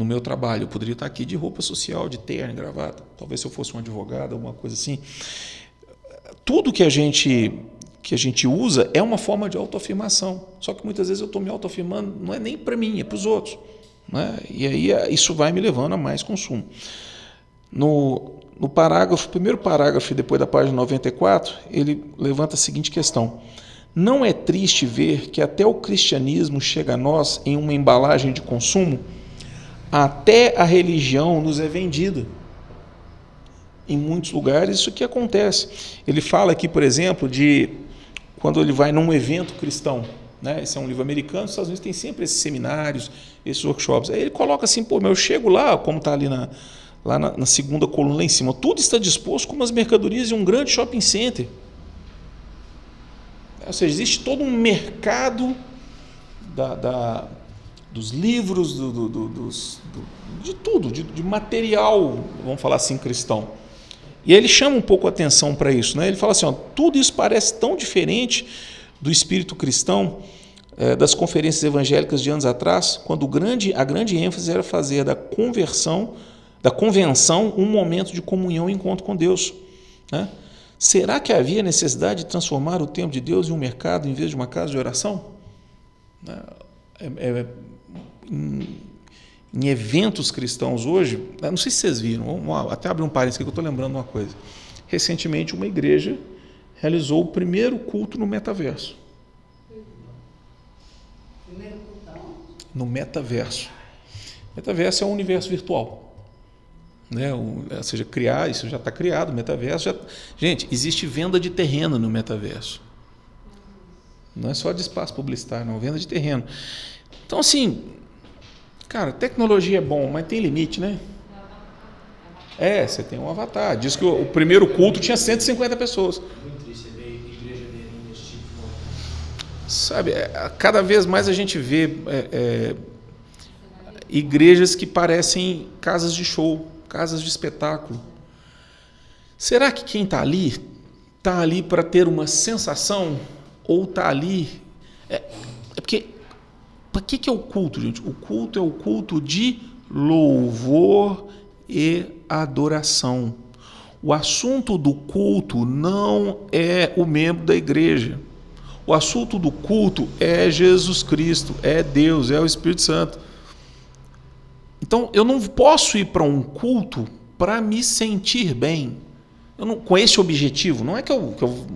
no meu trabalho. Eu poderia estar aqui de roupa social, de terno, gravata. Talvez se eu fosse um advogado, alguma coisa assim. Tudo que a gente que a gente usa é uma forma de autoafirmação. Só que muitas vezes eu estou me autoafirmando, não é nem para mim, é para os outros. Né? E aí é, isso vai me levando a mais consumo. No, no parágrafo, primeiro parágrafo, depois da página 94, ele levanta a seguinte questão: Não é triste ver que até o cristianismo chega a nós em uma embalagem de consumo? Até a religião nos é vendida. Em muitos lugares isso que acontece. Ele fala aqui, por exemplo, de quando ele vai num evento cristão. Né? Esse é um livro americano, os Estados Unidos tem sempre esses seminários, esses workshops. Aí ele coloca assim, pô, eu chego lá, como está ali na, lá na, na, segunda coluna lá em cima, tudo está disposto como as mercadorias de um grande shopping center. Ou seja, existe todo um mercado da, da dos livros, do, do, do, dos, de tudo, de, de, material, vamos falar assim, cristão. E ele chama um pouco a atenção para isso. Né? Ele fala assim: ó, tudo isso parece tão diferente do espírito cristão é, das conferências evangélicas de anos atrás, quando grande, a grande ênfase era fazer da conversão, da convenção, um momento de comunhão e encontro com Deus. Né? Será que havia necessidade de transformar o templo de Deus em um mercado em vez de uma casa de oração? Né? É, é, em, em, eventos cristãos hoje, não sei se vocês viram, vamos, até abrir um parênteses aqui que eu estou lembrando uma coisa. Recentemente, uma igreja realizou o primeiro culto no metaverso. No metaverso. Metaverso é um universo virtual. Né? ou seja, criar, isso já está criado, o metaverso. Já... Gente, existe venda de terreno no metaverso. Não é só de espaço publicitário, não, venda de terreno. Então, assim, cara, tecnologia é bom, mas tem limite, né? É, você tem um avatar. Diz que o, o primeiro culto tinha 150 pessoas. Sabe, é, cada vez mais a gente vê é, é, igrejas que parecem casas de show, casas de espetáculo. Será que quem está ali está ali para ter uma sensação ou está ali? É, é porque para que, que é o culto, gente? O culto é o culto de louvor e adoração. O assunto do culto não é o membro da igreja. O assunto do culto é Jesus Cristo, é Deus, é o Espírito Santo. Então, eu não posso ir para um culto para me sentir bem. Não, com esse objetivo. Não é que eu, que eu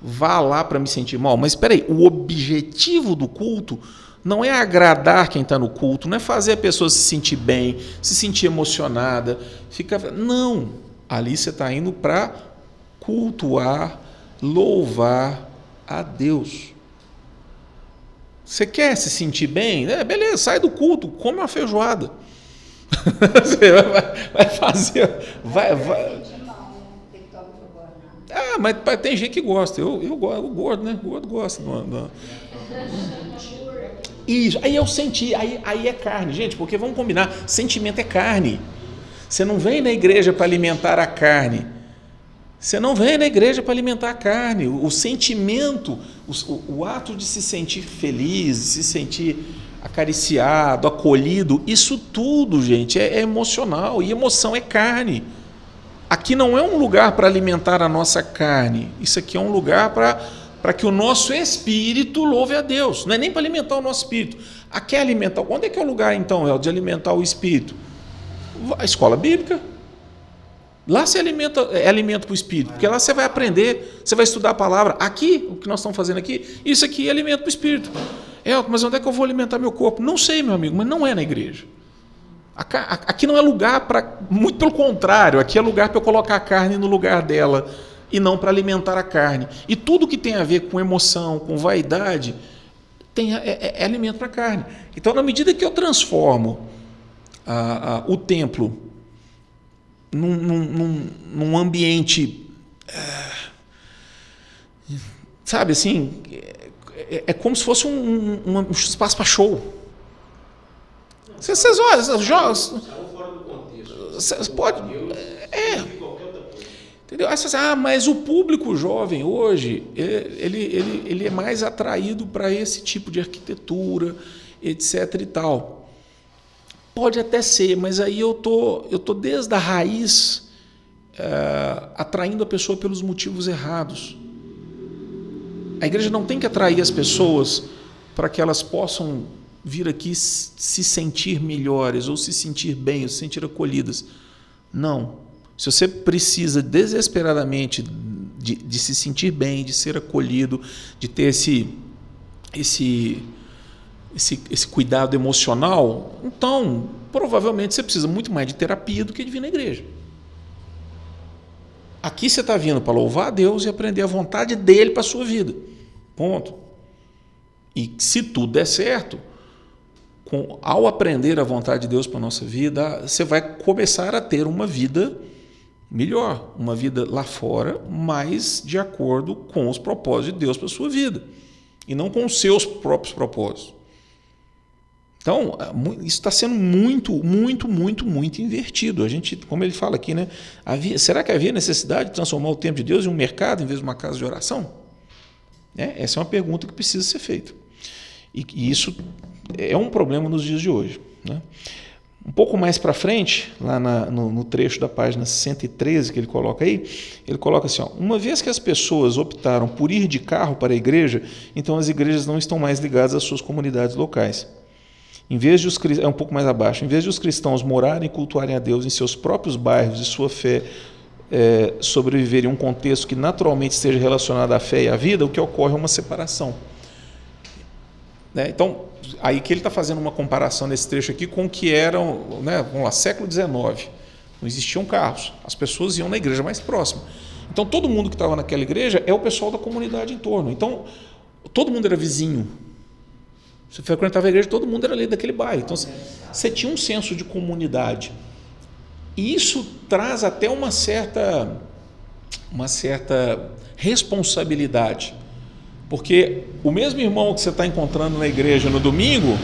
vá lá para me sentir mal, mas espera aí, o objetivo do culto não é agradar quem está no culto, não é fazer a pessoa se sentir bem, se sentir emocionada, ficar. Não. Ali você está indo para cultuar, louvar, a Deus. Você quer se sentir bem? É, beleza, sai do culto, come uma feijoada. [laughs] Você vai, vai fazer. Vai, vai. Ah, mas tem gente que gosta. Eu, eu, eu gordo, né? O gordo gosta. Do, do... Isso, aí eu senti, aí, aí é carne, gente, porque vamos combinar, sentimento é carne. Você não vem na igreja para alimentar a carne. Você não vem na igreja para alimentar a carne. O, o sentimento, o, o, ato de se sentir feliz, de se sentir acariciado, acolhido, isso tudo, gente, é, é emocional. E emoção é carne. Aqui não é um lugar para alimentar a nossa carne. Isso aqui é um lugar para para que o nosso espírito louve a Deus. Não é nem para alimentar o nosso espírito. Aqui é alimentar. Onde é que é o lugar, então, El, de alimentar o espírito? A escola bíblica. Lá você alimenta, é alimento para o espírito, porque lá você vai aprender, você vai estudar a palavra. Aqui, o que nós estamos fazendo aqui, isso aqui é alimento para o espírito. É, mas onde é que eu vou alimentar meu corpo? Não sei, meu amigo, mas não é na igreja. Aqui não é lugar para. Muito pelo contrário, aqui é lugar para eu colocar a carne no lugar dela e não para alimentar a carne. E tudo que tem a ver com emoção, com vaidade, tem, é, é, é alimento para a carne. Então, na medida que eu transformo a, a, o templo num, num, num ambiente. É, sabe assim? É, é, como se fosse um, um, um espaço para show. Vocês, olham, jogos. Pode. É. Entendeu? Aí você diz, ah, mas o público jovem hoje, ele, ele, ele é mais atraído para esse tipo de arquitetura, etc. e tal. Pode até ser, mas aí eu tô, eu tô desde a raiz é, atraindo a pessoa pelos motivos errados. A igreja não tem que atrair as pessoas para que elas possam vir aqui se sentir melhores, ou se sentir bem, ou se sentir acolhidas. Não. Se você precisa desesperadamente de, de se sentir bem, de ser acolhido, de ter esse, esse, esse, esse cuidado emocional, então provavelmente você precisa muito mais de terapia do que de vir na igreja. Aqui você está vindo para louvar a Deus e aprender a vontade dele para a sua vida. Ponto. E se tudo der certo, com, ao aprender a vontade de Deus para a nossa vida, você vai começar a ter uma vida melhor, uma vida lá fora, mais de acordo com os propósitos de Deus para a sua vida, e não com os seus próprios propósitos. Então, é isso está sendo muito, muito, muito, muito invertido. A gente, como ele fala aqui, né? Havia, será que havia necessidade de transformar o tempo de Deus em um mercado em vez de uma casa de oração? É, essa é uma pergunta que precisa ser feita. E, e isso é um problema nos dias de hoje. Né? Um pouco mais para frente, lá na, no, no, trecho da página 113 que ele coloca aí, ele coloca assim: ó, uma vez que as pessoas optaram por ir de carro para a igreja, então as igrejas não estão mais ligadas às suas comunidades locais. Em vez de os é um pouco mais abaixo, em vez de os cristãos morarem e cultuarem a Deus em seus próprios bairros e sua fé é, sobreviver em um contexto que naturalmente esteja relacionado à fé e à vida, o que ocorre é uma separação. Né? Então, aí que ele está fazendo uma comparação nesse trecho aqui com o que eram, né, vamos lá, século XIX. Não existiam carros, as pessoas iam na igreja mais próxima. Então, todo mundo que estava naquela igreja é o pessoal da comunidade em torno. Então, todo mundo era vizinho. Você frequentava a igreja, todo mundo era ali daquele bairro. Então, você tinha um senso de comunidade. E isso traz até uma certa, uma certa responsabilidade porque o mesmo irmão que você está encontrando na igreja no domingo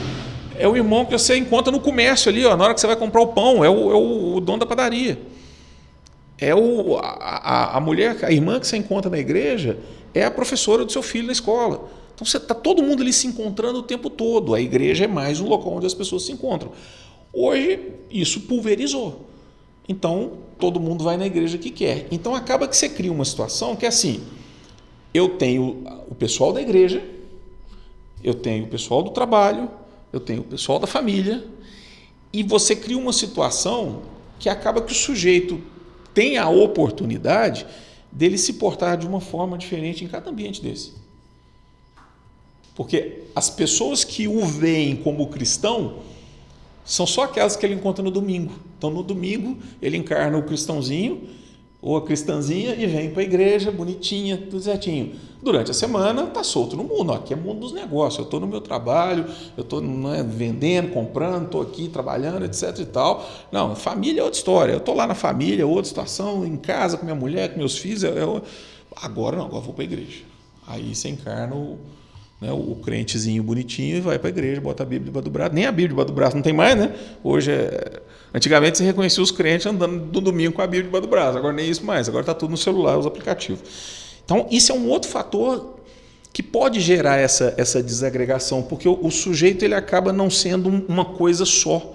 é o irmão que você encontra no comércio ali, ó, na hora que você vai comprar o pão, é o, é o, dono da padaria. É o, a, a, mulher, a irmã que você encontra na igreja é a professora do seu filho na escola. Então você está todo mundo ali se encontrando o tempo todo. A igreja é mais um local onde as pessoas se encontram. Hoje isso pulverizou. Então todo mundo vai na igreja que quer. Então acaba que você cria uma situação que é assim eu tenho o pessoal da igreja, eu tenho o pessoal do trabalho, eu tenho o pessoal da família, e você cria uma situação que acaba que o sujeito tem a oportunidade dele se portar de uma forma diferente em cada ambiente desse. Porque as pessoas que o veem como cristão são só aquelas que ele encontra no domingo. Então, no domingo, ele encarna o cristãozinho ou a cristãzinha e vem para a igreja, bonitinha, tudo certinho. Durante a semana está solto no mundo. Aqui é mundo dos negócios. Eu estou no meu trabalho, eu estou é, vendendo, comprando, estou aqui trabalhando, etc. e tal. Não, família é outra história. Eu estou lá na família, outra situação, em casa com minha mulher, com meus filhos. Eu, eu... agora não, agora vou para a igreja. Aí você encarna o, né, o crentezinho bonitinho e vai para a igreja, bota a Bíblia debaixo do braço. Nem a Bíblia debaixo do braço não tem mais, né? Hoje é Antigamente você reconhecia os crentes andando no domingo com a Bíblia debaixo do braço, agora nem isso mais, agora está tudo no celular, os aplicativos. Então, isso é um outro fator que pode gerar essa, essa desagregação, porque o, o sujeito ele acaba não sendo uma coisa só.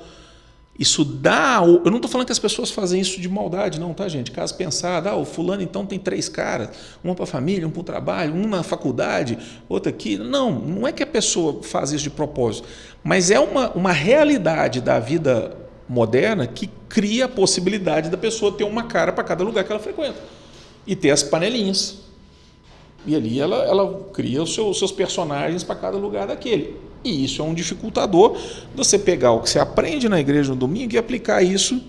Isso dá. Eu não estou falando que as pessoas fazem isso de maldade, não, tá, gente? Caso pensar, ah, o fulano então tem três caras, um para a família, um para o trabalho, um na faculdade, outro aqui. Não, não é que a pessoa faz isso de propósito, mas é uma, uma realidade da vida moderna que cria a possibilidade da pessoa ter uma cara para cada lugar que ela frequenta e ter as panelinhas. E ali ela, ela cria os seus, os seus personagens para cada lugar daquele. E isso é um dificultador você pegar o que você aprende na igreja no domingo e aplicar isso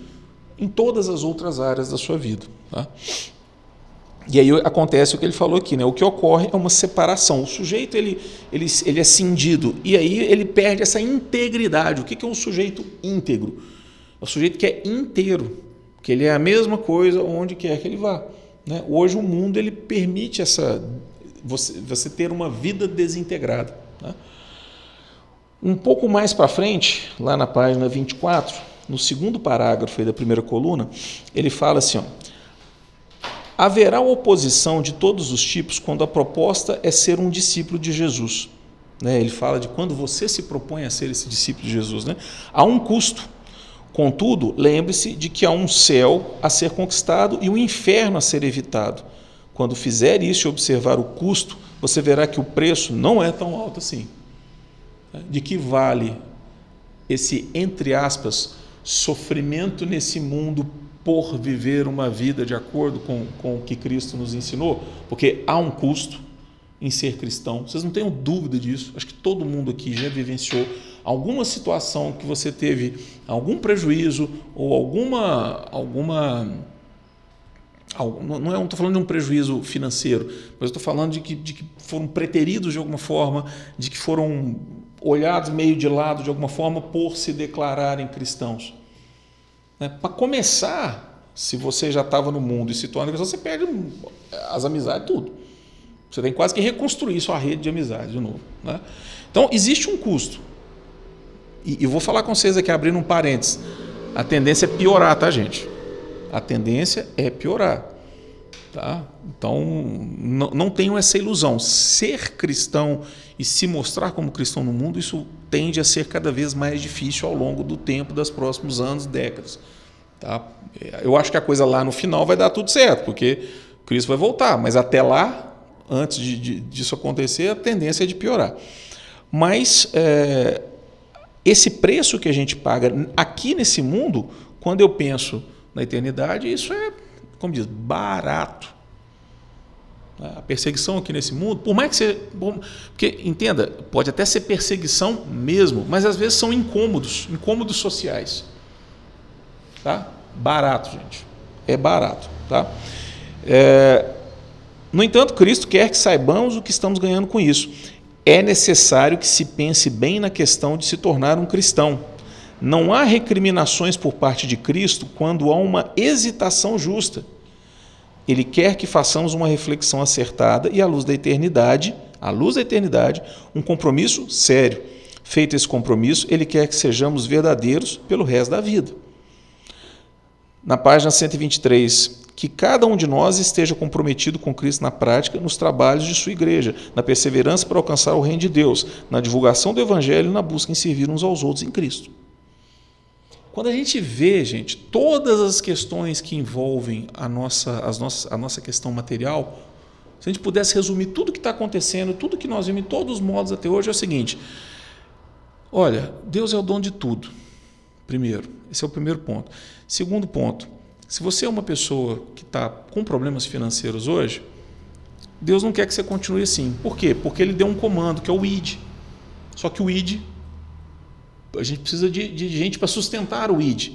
em todas as outras áreas da sua vida. Tá? E aí acontece o que ele falou aqui, né? O que ocorre é uma separação. O sujeito ele, ele, ele é cindido e aí ele perde essa integridade. O que é um sujeito íntegro? É o sujeito que é inteiro, que ele é a mesma coisa onde quer que ele vá. Né? Hoje o mundo ele permite essa você, você ter uma vida desintegrada. Né? Um pouco mais para frente, lá na página 24, no segundo parágrafo da primeira coluna, ele fala assim: ó, haverá oposição de todos os tipos quando a proposta é ser um discípulo de Jesus. Né? Ele fala de quando você se propõe a ser esse discípulo de Jesus. Né? Há um custo Contudo, lembre-se de que há um céu a ser conquistado e um inferno a ser evitado. Quando fizer isso e observar o custo, você verá que o preço não é tão alto assim. De que vale esse, entre aspas, sofrimento nesse mundo por viver uma vida de acordo com, com o que Cristo nos ensinou? Porque há um custo em ser cristão. Vocês não tenham dúvida disso. Acho que todo mundo aqui já vivenciou alguma situação que você teve algum prejuízo ou alguma alguma não é, estou falando de um prejuízo financeiro, mas estou falando de que, de que foram preteridos de alguma forma, de que foram olhados meio de lado de alguma forma por se declararem cristãos. Né? Para começar, se você já estava no mundo e se torna cristão, você perde as amizades, tudo. Você tem quase que reconstruir sua rede de amizade de novo. Né? Então, existe um custo. E vou falar com vocês aqui, abrindo um parênteses. A tendência é piorar, tá, gente? A tendência é piorar. Tá? Então, não, não tenham essa ilusão. Ser cristão e se mostrar como cristão no mundo, isso tende a ser cada vez mais difícil ao longo do tempo, dos próximos anos, décadas. Tá? Eu acho que a coisa lá no final vai dar tudo certo, porque Cristo vai voltar, mas até lá, antes de, de, disso acontecer, a tendência é de piorar. Mas é, esse preço que a gente paga aqui nesse mundo, quando eu penso na eternidade, isso é, como diz, barato. A perseguição aqui nesse mundo, por mais que seja. Porque, entenda, pode até ser perseguição mesmo, mas às vezes são incômodos, incômodos sociais. Tá? Barato, gente. É barato. Tá? É, no entanto, Cristo quer que saibamos o que estamos ganhando com isso. É necessário que se pense bem na questão de se tornar um cristão. Não há recriminações por parte de Cristo quando há uma hesitação justa. Ele quer que façamos uma reflexão acertada e, à luz da eternidade, à luz da eternidade, um compromisso sério. Feito esse compromisso, ele quer que sejamos verdadeiros pelo resto da vida. Na página 123, que cada um de nós esteja comprometido com Cristo na prática, nos trabalhos de sua igreja, na perseverança para alcançar o reino de Deus, na divulgação do evangelho e na busca em servir uns aos outros em Cristo. Quando a gente vê, gente, todas as questões que envolvem a nossa, as nossas, a nossa questão material, se a gente pudesse resumir tudo que está acontecendo, tudo que nós vimos em todos os modos até hoje, é o seguinte: olha, Deus é o dono de tudo. Primeiro, esse é o primeiro ponto. Segundo ponto, se você é uma pessoa que está com problemas financeiros hoje, Deus não quer que você continue assim. Por quê? Porque Ele deu um comando, que é o ID. Só que o ID a gente precisa de, de gente para sustentar o ID.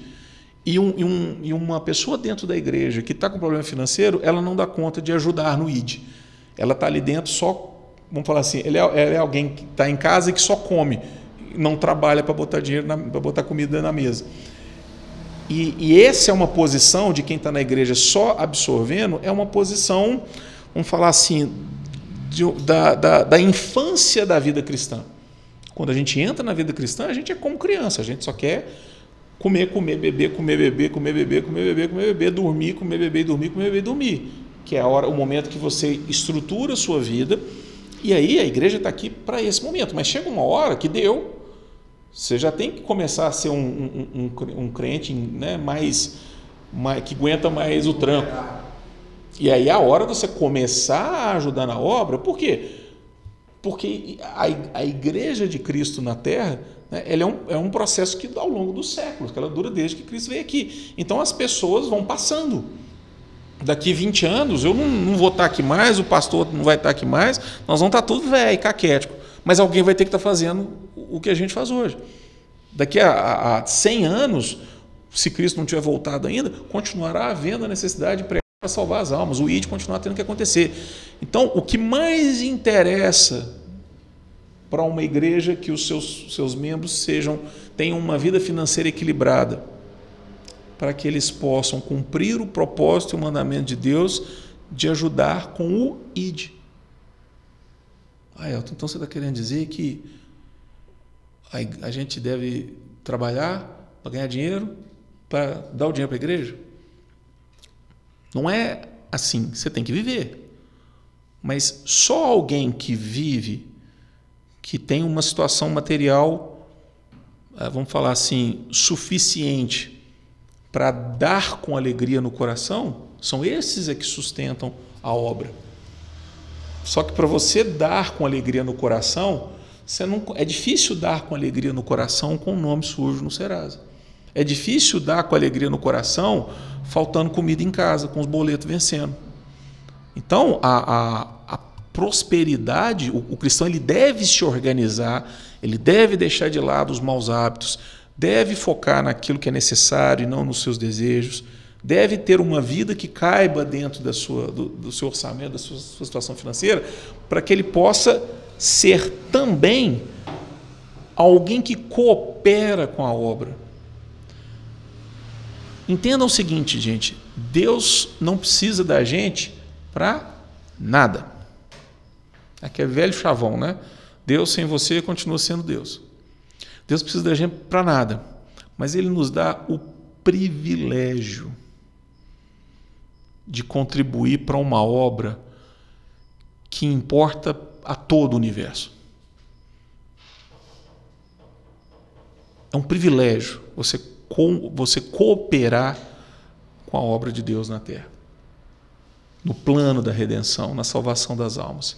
E, um, e, um, e, uma pessoa dentro da igreja que está com problema financeiro, ela não dá conta de ajudar no ID. Ela está ali dentro só, vamos falar assim, ele é, é alguém que está em casa e que só come, não trabalha para botar dinheiro, para botar comida na mesa. E, e essa é uma posição de quem está na igreja só absorvendo, é uma posição, vamos falar assim, de, da, da, da infância da vida cristã. Quando a gente entra na vida cristã, a gente é como criança, a gente só quer comer, comer, beber, comer, beber, comer, beber, comer, beber, comer, beber, dormir, comer, beber, dormir, comer, beber, dormir. Que é a hora, o momento que você estrutura a sua vida. E aí a igreja está aqui para esse momento. Mas chega uma hora que deu, você já tem que começar a ser um, um, um, um crente né, mais, mais, que aguenta mais o tranco. E aí a hora de você começar a ajudar na obra, por quê? Porque a, a igreja de Cristo na Terra né, ela é, um, é um processo que ao longo dos séculos, que ela dura desde que Cristo veio aqui. Então as pessoas vão passando. Daqui 20 anos eu não, não vou estar aqui mais, o pastor não vai estar aqui mais, nós vamos estar tudo velho, caquético. Mas alguém vai ter que estar fazendo o que a gente faz hoje. Daqui a, a 100 anos, se Cristo não tiver voltado ainda, continuará havendo a necessidade de pregar para salvar as almas. O ID continuar tendo que acontecer. Então, o que mais interessa para uma igreja que os seus, seus membros sejam tenham uma vida financeira equilibrada, para que eles possam cumprir o propósito e o mandamento de Deus de ajudar com o ID. Ah, Elton, então você está querendo dizer que a, a gente deve trabalhar para ganhar dinheiro, para dar o dinheiro para a igreja? Não é assim, você tem que viver. Mas só alguém que vive, que tem uma situação material, eh, vamos falar assim, suficiente para dar com alegria no coração, são esses é que sustentam a obra. Só que para você dar com alegria no coração, você não, é difícil dar com alegria no coração com o nome sujo no Serasa. É difícil dar com alegria no coração, faltando comida em casa, com os boletos vencendo. Então, a, a, a prosperidade, o, o, cristão ele deve se organizar, ele deve deixar de lado os maus hábitos, deve focar naquilo que é necessário e não nos seus desejos, deve ter uma vida que caiba dentro da sua, do, do seu orçamento, da sua, sua situação financeira, para que ele possa ser também alguém que coopera com a obra. Entendam o seguinte, gente: Deus não precisa da gente para nada. Aquele velho chavão, né? Deus sem você continua sendo Deus. Deus precisa da gente para nada, mas Ele nos dá o privilégio de contribuir para uma obra que importa a todo o universo. É um privilégio você, você cooperar com a obra de Deus na terra, no plano da redenção, na salvação das almas.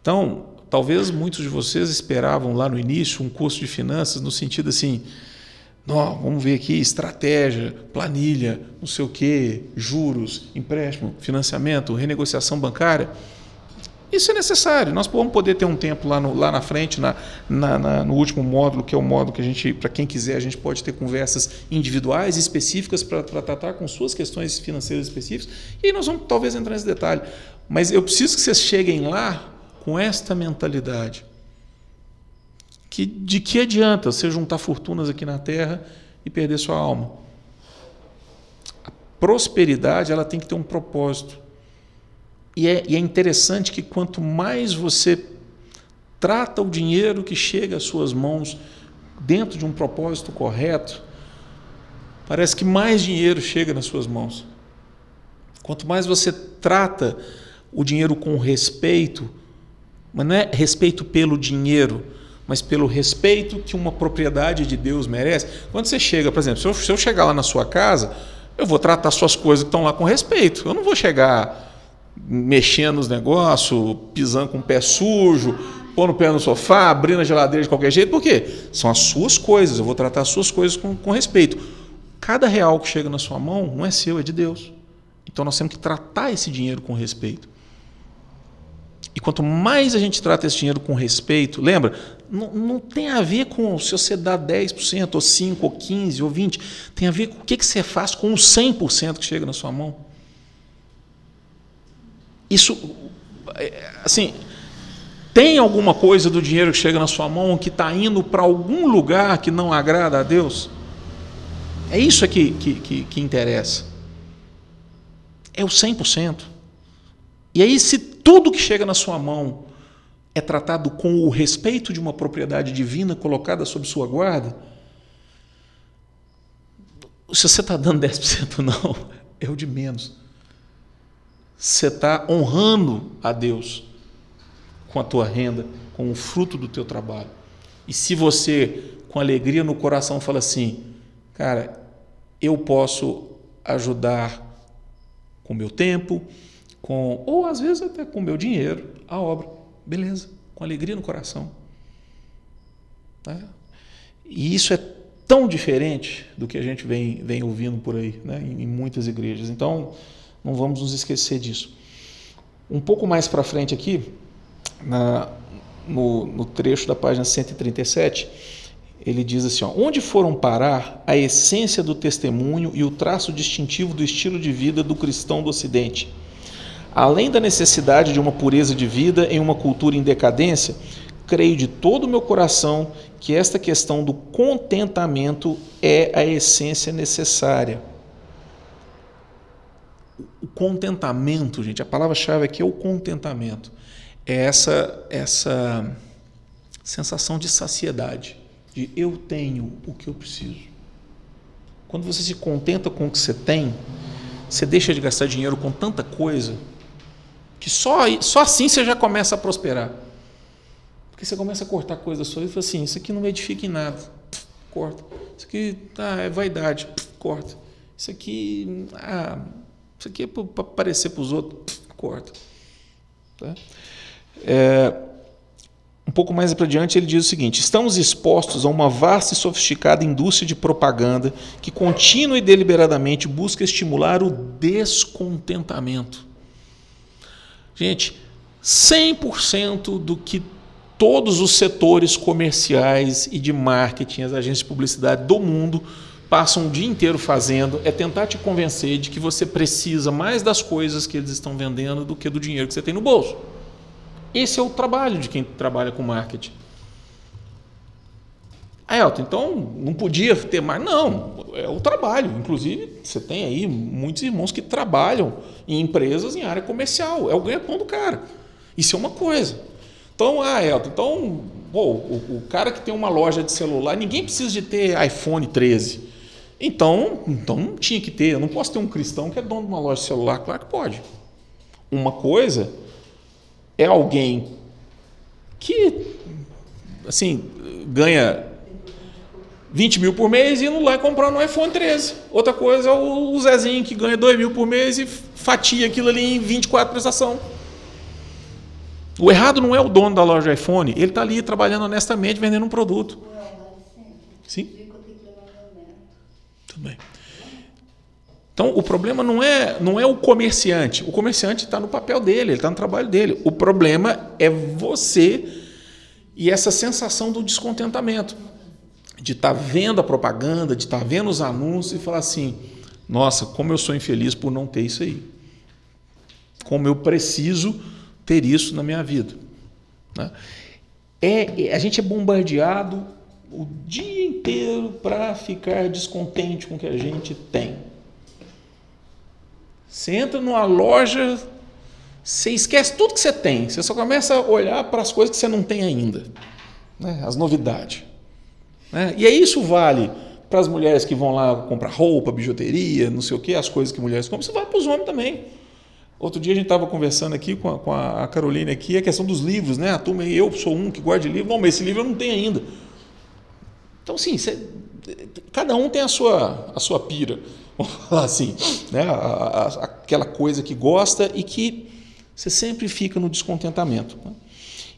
Então, talvez muitos de vocês esperavam lá no início um curso de finanças no sentido assim, vamos ver aqui estratégia, planilha, não sei o quê, juros, empréstimo, financiamento, renegociação bancária. Isso é necessário. Nós vamos poder ter um tempo lá, no, lá na frente, na, na, na, no último módulo, que é o módulo que a gente, para quem quiser, a gente pode ter conversas individuais, específicas, para tratar com suas questões financeiras específicas. E aí nós vamos talvez entrar nesse detalhe. Mas eu preciso que vocês cheguem lá com esta mentalidade. Que, de que adianta você juntar fortunas aqui na terra e perder sua alma? A prosperidade ela tem que ter um propósito. E é, e é interessante que quanto mais você trata o dinheiro que chega às suas mãos dentro de um propósito correto, parece que mais dinheiro chega nas suas mãos. Quanto mais você trata o dinheiro com respeito, mas não é respeito pelo dinheiro, mas pelo respeito que uma propriedade de Deus merece. Quando você chega, por exemplo, se eu, se eu chegar lá na sua casa, eu vou tratar suas coisas que estão lá com respeito. Eu não vou chegar mexendo nos negócios, pisando com o pé sujo, pondo o pé no sofá, abrindo a geladeira de qualquer jeito, por quê? São as suas coisas, eu vou tratar as suas coisas com, com respeito. Cada real que chega na sua mão não é seu, é de Deus. Então nós temos que tratar esse dinheiro com respeito. E quanto mais a gente trata esse dinheiro com respeito, lembra, não, não tem a ver com se você dá 10%, ou 5%, ou 15%, ou 20%, tem a ver com o que, que você faz com os 100% que chega na sua mão. Isso, é, assim, tem alguma coisa do dinheiro que chega na sua mão que está indo para algum lugar que não agrada a Deus? É isso que, que, que, que interessa. É o 100%. E aí, se tudo que chega na sua mão é tratado com o respeito de uma propriedade divina colocada sob sua guarda, se você está dando 10% ou [laughs] não, é o de menos você está honrando a Deus com a tua renda, com o fruto do teu trabalho. E se você, com alegria no coração, fala assim, cara, eu posso ajudar com meu tempo, com ou às vezes até com meu dinheiro, a obra, beleza, com alegria no coração. Né? E isso é tão diferente do que a gente vem, vem ouvindo por aí, né? em, em muitas igrejas. Então, não vamos nos esquecer disso. Um pouco mais para frente aqui, na, no, no, trecho da página 137, ele diz assim: ó, onde foram parar a essência do testemunho e o traço distintivo do estilo de vida do cristão do Ocidente? Além da necessidade de uma pureza de vida em uma cultura em decadência, creio de todo o meu coração que esta questão do contentamento é a essência necessária o contentamento, gente, a palavra-chave aqui é o contentamento. É essa, essa sensação de saciedade, de eu tenho o que eu preciso. Quando você se contenta com o que você tem, você deixa de gastar dinheiro com tanta coisa que só, só assim você já começa a prosperar. Porque você começa a cortar coisas sua e fala assim: isso aqui não me edifica em nada, corta. Isso aqui tá, é vaidade, corta. Isso aqui ah, isso aqui é para aparecer para os outros, corta. Tá? É, um pouco mais para diante, ele diz o seguinte: estamos expostos a uma vasta e sofisticada indústria de propaganda que contínua e deliberadamente busca estimular o descontentamento. Gente, 100% do que todos os setores comerciais e de marketing, as agências de publicidade do mundo passam o dia inteiro fazendo é tentar te convencer de que você precisa mais das coisas que eles estão vendendo do que do dinheiro que você tem no bolso. Esse é o trabalho de quem trabalha com marketing. Ah, Elton, então não podia ter mais. Não, é o trabalho. Inclusive, você tem aí muitos irmãos que trabalham em empresas em área comercial. É o ganha-pão do cara. Isso é uma coisa. Então, ah, Elton, então, o, o, cara que tem uma loja de celular, ninguém precisa de ter iPhone 13. Então, então não tinha que ter. Eu não posso ter um cristão que é dono de uma loja de celular. Claro que pode. Uma coisa é alguém que, assim, ganha 20 mil por mês e indo lá comprar um iPhone 13. Outra coisa é o Zezinho que ganha 2 mil por mês e fatia aquilo ali em 24 prestação. O errado não é o dono da loja iPhone, ele está ali trabalhando honestamente vendendo um produto. Sim? Também. Então, o problema não é, não é o comerciante. O comerciante está no papel dele, ele está no trabalho dele. O problema é você e essa sensação do descontentamento de estar tá vendo a propaganda, de estar tá vendo os anúncios e falar assim: nossa, como eu sou infeliz por não ter isso aí. Como eu preciso ter isso na minha vida. Né? É, é, a gente é bombardeado o dia inteiro para ficar descontente com o que a gente tem. Você entra numa loja, você esquece tudo que você tem, você só começa a olhar para as coisas que você não tem ainda, né? as novidades. Né? E aí isso vale para as mulheres que vão lá comprar roupa, bijuteria, não sei o que, as coisas que mulheres compram, isso vale para os homens também. Outro dia a gente estava conversando aqui com a, com a Caroline aqui, a questão dos livros, né? A turma, eu sou um que guarda livro, não, mas esse livro eu não tenho ainda. Então, sim, você, cada um tem a sua, a sua pira, [laughs] vamos falar assim, né? A, a, aquela coisa que gosta e que você sempre fica no descontentamento. Né?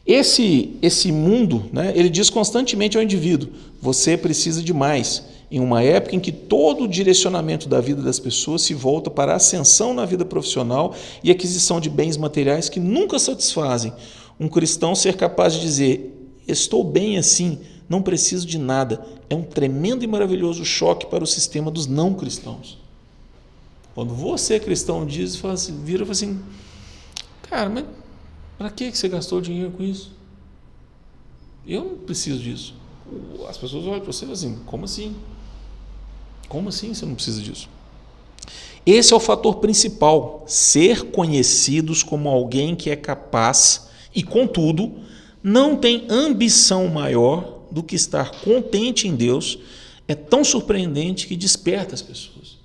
Esse, esse mundo, né, ele diz constantemente ao indivíduo: você precisa de mais. Em uma época em que todo o direcionamento da vida das pessoas se volta para a ascensão na vida profissional e aquisição de bens materiais que nunca satisfazem, um cristão ser capaz de dizer: Estou bem assim, não preciso de nada, é um tremendo e maravilhoso choque para o sistema dos não cristãos. Quando você, cristão, diz, fala assim, vira e fala assim: Cara, mas para que você gastou dinheiro com isso? Eu não preciso disso. As pessoas olham para você e falam assim: como assim? Como assim você não precisa disso? Esse é o fator principal: ser conhecidos como alguém que é capaz e, contudo, não tem ambição maior do que estar contente em Deus é tão surpreendente que desperta as pessoas.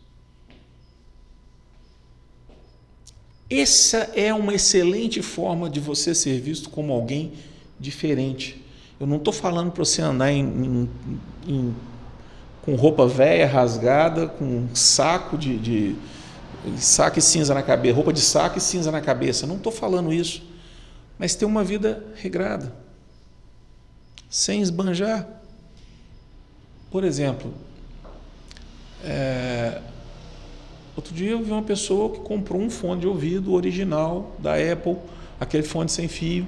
Essa é uma excelente forma de você ser visto como alguém diferente. Eu não estou falando para você andar em, em, em, com roupa velha, rasgada, com saco de, de saco e cinza na cabeça, roupa de saco e cinza na cabeça. Não estou falando isso. Mas ter uma vida regrada, sem esbanjar. Por exemplo, é, Outro dia eu vi uma pessoa que comprou um fone de ouvido original da Apple, aquele fone sem fio.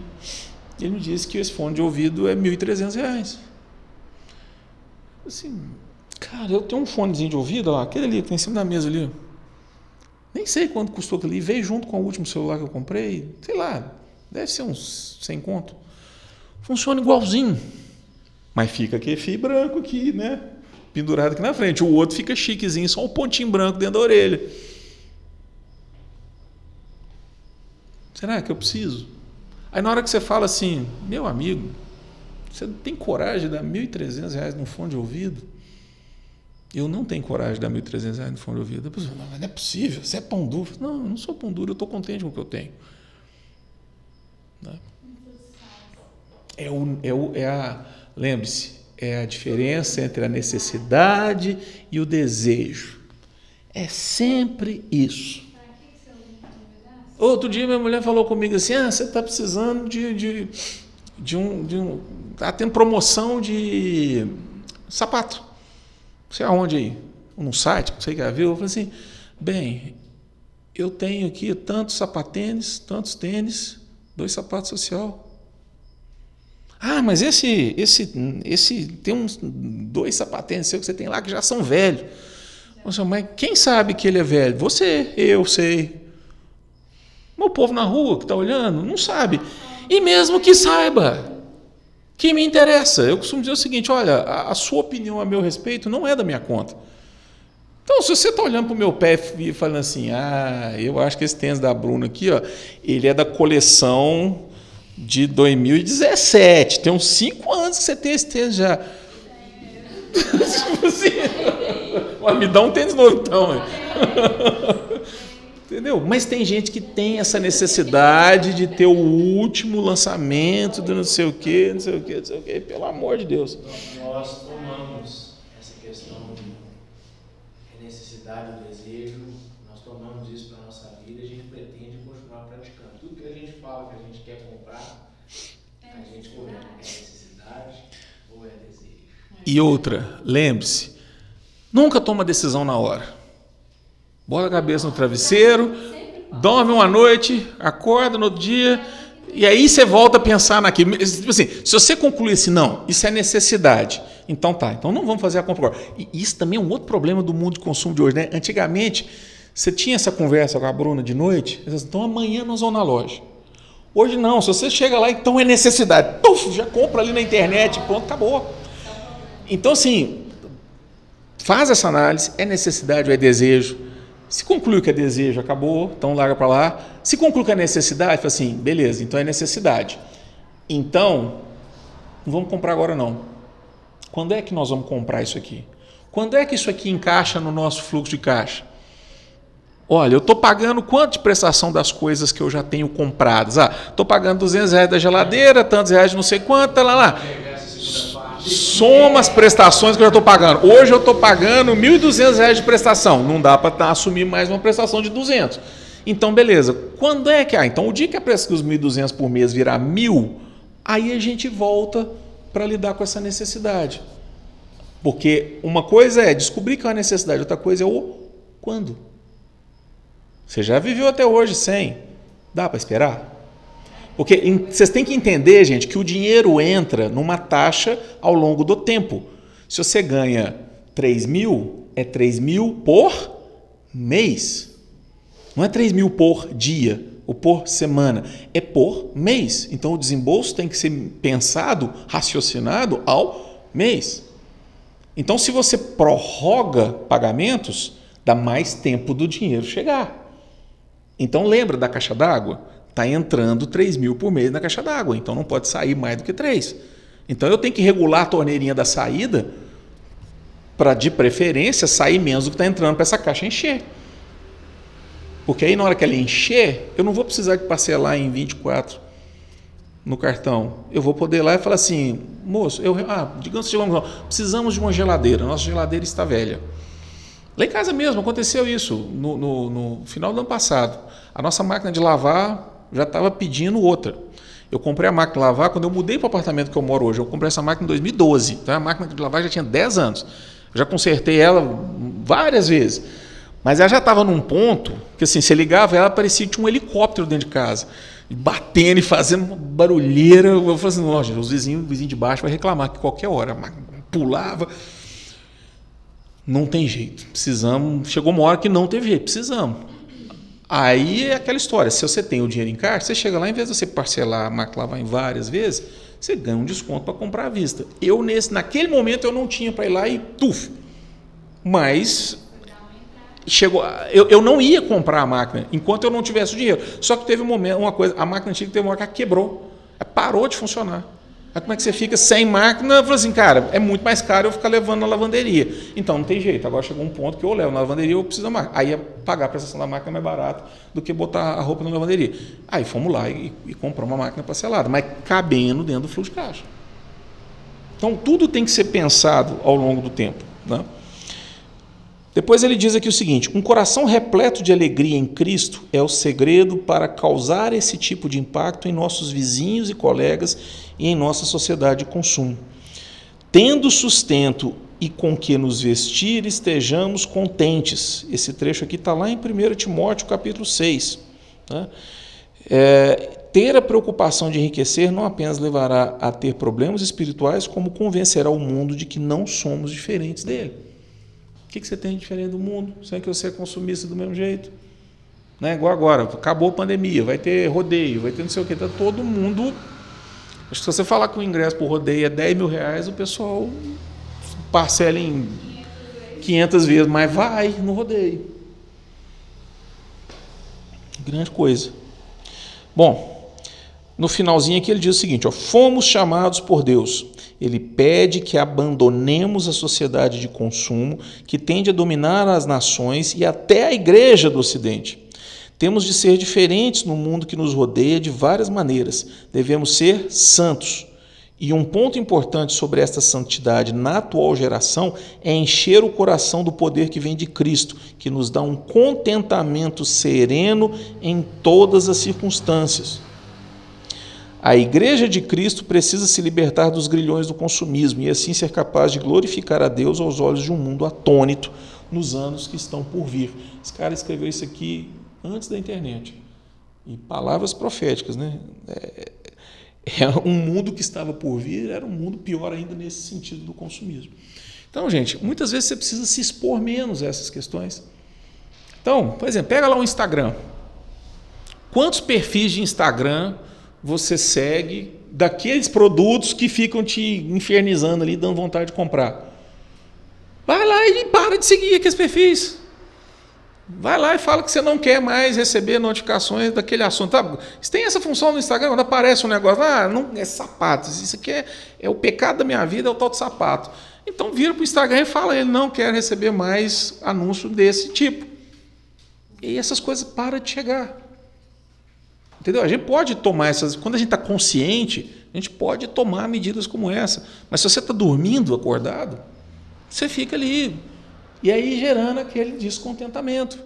Ele me disse que esse fone de ouvido é R$ 1.300. Assim, cara, eu tenho um fonezinho de ouvido, ó, aquele ali que tem em cima da mesa ali. Nem sei quanto custou aquele. Veio junto com o último celular que eu comprei. Sei lá, deve ser uns 100 conto. Funciona igualzinho. Mas fica aquele fio branco aqui, né? pendurado aqui na frente. O outro fica chiquezinho, só um pontinho branco dentro da orelha. Será que eu preciso? Aí na hora que você fala assim, meu amigo, você tem coragem de dar R$ 1.300 num fone de ouvido? Eu não tenho coragem de dar R$ 1.300 no fone de ouvido. A pessoa, não, não é possível, você é pão duro. Não, eu não sou pão duro, eu estou contente com o que eu tenho. É, o, é, o, é a. Lembre-se, é a diferença entre a necessidade e o desejo. É sempre isso. Outro dia minha mulher falou comigo assim: ah, você está precisando de, de, de um, de um. Tá tendo promoção de sapato. Não sei aonde aí. Num site, não sei que viu. Eu falei assim, bem, eu tenho aqui tantos sapatênis, tantos tênis, dois sapatos social. Ah, mas esse, esse, esse tem uns dois sapatênis seu que você tem lá que já são velhos. Nossa, mas quem sabe que ele é velho? Você, eu sei. O povo na rua que está olhando não sabe. E mesmo que saiba, que me interessa. Eu costumo dizer o seguinte: olha, a, a sua opinião a meu respeito não é da minha conta. Então, se você está olhando para o meu pé e falando assim, ah, eu acho que esse tênis da Bruna aqui, ó, ele é da coleção de 2017. Tem uns 5 anos que você tem esse tênis já. [laughs] tipo assim, me dá um tênis novo então. Entendeu? Mas tem gente que tem essa necessidade de ter o último lançamento do não sei o que, não sei o que, não sei o que, pelo amor de Deus. Nós tomamos essa questão de necessidade, o desejo, nós tomamos isso para a nossa vida e a gente pretende continuar praticando. Tudo que a gente fala que a gente quer comprar, a gente corrige. É necessidade ou é desejo? E outra, lembre-se, nunca toma decisão na hora. Bota a cabeça no travesseiro, dorme uma noite, acorda no outro dia, e aí você volta a pensar naquilo. Tipo assim, se você concluir assim, não, isso é necessidade, então tá, então não vamos fazer a compra agora. E isso também é um outro problema do mundo de consumo de hoje, né? Antigamente, você tinha essa conversa com a Bruna de noite, então amanhã nós vamos na loja. Hoje não, se você chega lá, então é necessidade. Puf, já compra ali na internet, pronto, acabou. Então, assim, faz essa análise, é necessidade ou é desejo? Se conclui que é desejo, acabou, então larga para lá. Se conclui que é necessidade, fala assim, beleza, então é necessidade. Então, não vamos comprar agora não. Quando é que nós vamos comprar isso aqui? Quando é que isso aqui encaixa no nosso fluxo de caixa? Olha, eu estou pagando quanto de prestação das coisas que eu já tenho compradas? Ah, estou pagando 200 reais da geladeira, tantos reais de não sei quanto, tá lá lá soma as prestações que eu já estou pagando. Hoje eu estou pagando R$ 1.200 de prestação. Não dá para tá, assumir mais uma prestação de 200. Então, beleza. Quando é que... Ah, então, o dia que a prestação dos 1.200 por mês virar mil, aí a gente volta para lidar com essa necessidade. Porque uma coisa é descobrir que é uma necessidade, outra coisa é o quando. Você já viveu até hoje sem. Dá para esperar? Porque vocês têm que entender, gente, que o dinheiro entra numa taxa ao longo do tempo. Se você ganha 3 mil, é 3 mil por mês. Não é 3 mil por dia ou por semana, é por mês. Então o desembolso tem que ser pensado, raciocinado ao mês. Então, se você prorroga pagamentos, dá mais tempo do dinheiro chegar. Então, lembra da caixa d'água? Está entrando 3 mil por mês na caixa d'água, então não pode sair mais do que 3. Então eu tenho que regular a torneirinha da saída para, de preferência, sair menos do que está entrando para essa caixa encher. Porque aí na hora que ela encher, eu não vou precisar de parcelar em 24 no cartão. Eu vou poder ir lá e falar assim, moço, eu, ah, digamos que chegamos, precisamos de uma geladeira, nossa geladeira está velha. Lá em casa mesmo aconteceu isso no, no, no final do ano passado. A nossa máquina de lavar já estava pedindo outra. Eu comprei a máquina de lavar quando eu mudei para o apartamento que eu moro hoje. Eu comprei essa máquina em 2012. Então a máquina de lavar já tinha 10 anos. Eu já consertei ela várias vezes. Mas ela já estava num ponto que assim, você ligava ela parecia que tinha um helicóptero dentro de casa. Batendo e fazendo uma barulheira. Eu falei assim, nossa, os vizinhos, o vizinho de baixo vai reclamar que qualquer hora a máquina pulava. Não tem jeito. Precisamos. Chegou uma hora que não teve jeito. Precisamos. Aí é aquela história, se você tem o dinheiro em caixa, você chega lá, em vez de você parcelar lavar em várias vezes, você ganha um desconto para comprar à vista. Eu, nesse, naquele momento, eu não tinha para ir lá e tuf. Mas chegou, eu, eu não ia comprar a máquina enquanto eu não tivesse o dinheiro. Só que teve um momento, uma coisa, a máquina antiga teve uma hora que quebrou. Parou de funcionar. Aí como é que você fica sem máquina? Falei assim, cara, é muito mais caro eu ficar levando na lavanderia. Então não tem jeito. Agora chegou um ponto que eu levo na lavanderia eu preciso da máquina. Aí pagar a prestação da máquina é mais barato do que botar a roupa na lavanderia. Aí fomos lá e, e compramos uma máquina parcelada, mas cabendo dentro do fluxo de caixa. Então tudo tem que ser pensado ao longo do tempo. Né? Depois ele diz aqui o seguinte: um coração repleto de alegria em Cristo é o segredo para causar esse tipo de impacto em nossos vizinhos e colegas e em nossa sociedade de consumo. Tendo sustento e com que nos vestir, estejamos contentes. Esse trecho aqui está lá em 1 Timóteo capítulo 6. Né? É, ter a preocupação de enriquecer não apenas levará a ter problemas espirituais, como convencerá o mundo de que não somos diferentes dele. O que, que você tem de diferente do mundo? Sem que você consumista do mesmo jeito? Né? Igual agora, acabou a pandemia, vai ter rodeio, vai ter não sei o que, tá todo mundo. Acho que se você falar que o ingresso por rodeio é 10 mil reais, o pessoal parcela em 500 vezes, mas vai no rodeio. Grande coisa. Bom, no finalzinho aqui ele diz o seguinte: ó, fomos chamados por Deus ele pede que abandonemos a sociedade de consumo que tende a dominar as nações e até a igreja do Ocidente. Temos de ser diferentes no mundo que nos rodeia de várias maneiras. Devemos ser santos. E um ponto importante sobre esta santidade na atual geração é encher o coração do poder que vem de Cristo, que nos dá um contentamento sereno em todas as circunstâncias. A Igreja de Cristo precisa se libertar dos grilhões do consumismo e assim ser capaz de glorificar a Deus aos olhos de um mundo atônito nos anos que estão por vir. Esse cara escreveu isso aqui antes da internet. E palavras proféticas, né? É, é um mundo que estava por vir, era um mundo pior ainda nesse sentido do consumismo. Então, gente, muitas vezes você precisa se expor menos a essas questões. Então, por exemplo, pega lá o Instagram. Quantos perfis de Instagram você segue daqueles produtos que ficam te infernizando ali, dando vontade de comprar. Vai lá e para de seguir aqueles perfis. Vai lá e fala que você não quer mais receber notificações daquele assunto. Tá? Tem essa função no Instagram, quando aparece um negócio, ah, não, é sapato, isso aqui é, é o pecado da minha vida, é o tal de sapato. Então vira para o Instagram e fala, ele não quer receber mais anúncio desse tipo. E essas coisas param de chegar. Entendeu? A gente pode tomar essas. Quando a gente está consciente, a gente pode tomar medidas como essa. Mas se você está dormindo, acordado, você fica ali. E aí gerando aquele descontentamento.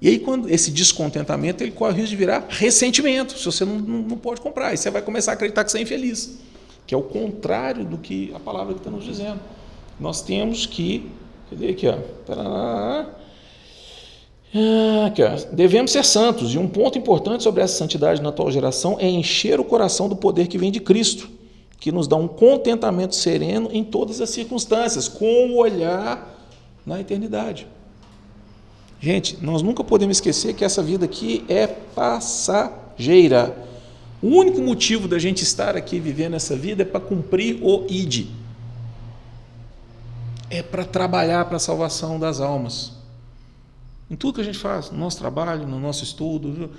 E aí, quando esse descontentamento, ele corre o risco de virar ressentimento, se você não, não, não pode comprar. E você vai começar a acreditar que você é infeliz. Que é o contrário do que a palavra está nos dizendo. Nós temos que. Cadê aqui? Ó, ah, aqui, ó. Devemos ser santos, e um ponto importante sobre essa santidade na atual geração é encher o coração do poder que vem de Cristo, que nos dá um contentamento sereno em todas as circunstâncias, com o olhar na eternidade. Gente, nós nunca podemos esquecer que essa vida aqui é passageira. O único motivo da gente estar aqui vivendo essa vida é para cumprir o ID. É para trabalhar para a salvação das almas. Em tudo que a gente faz, no nosso trabalho, no nosso estudo,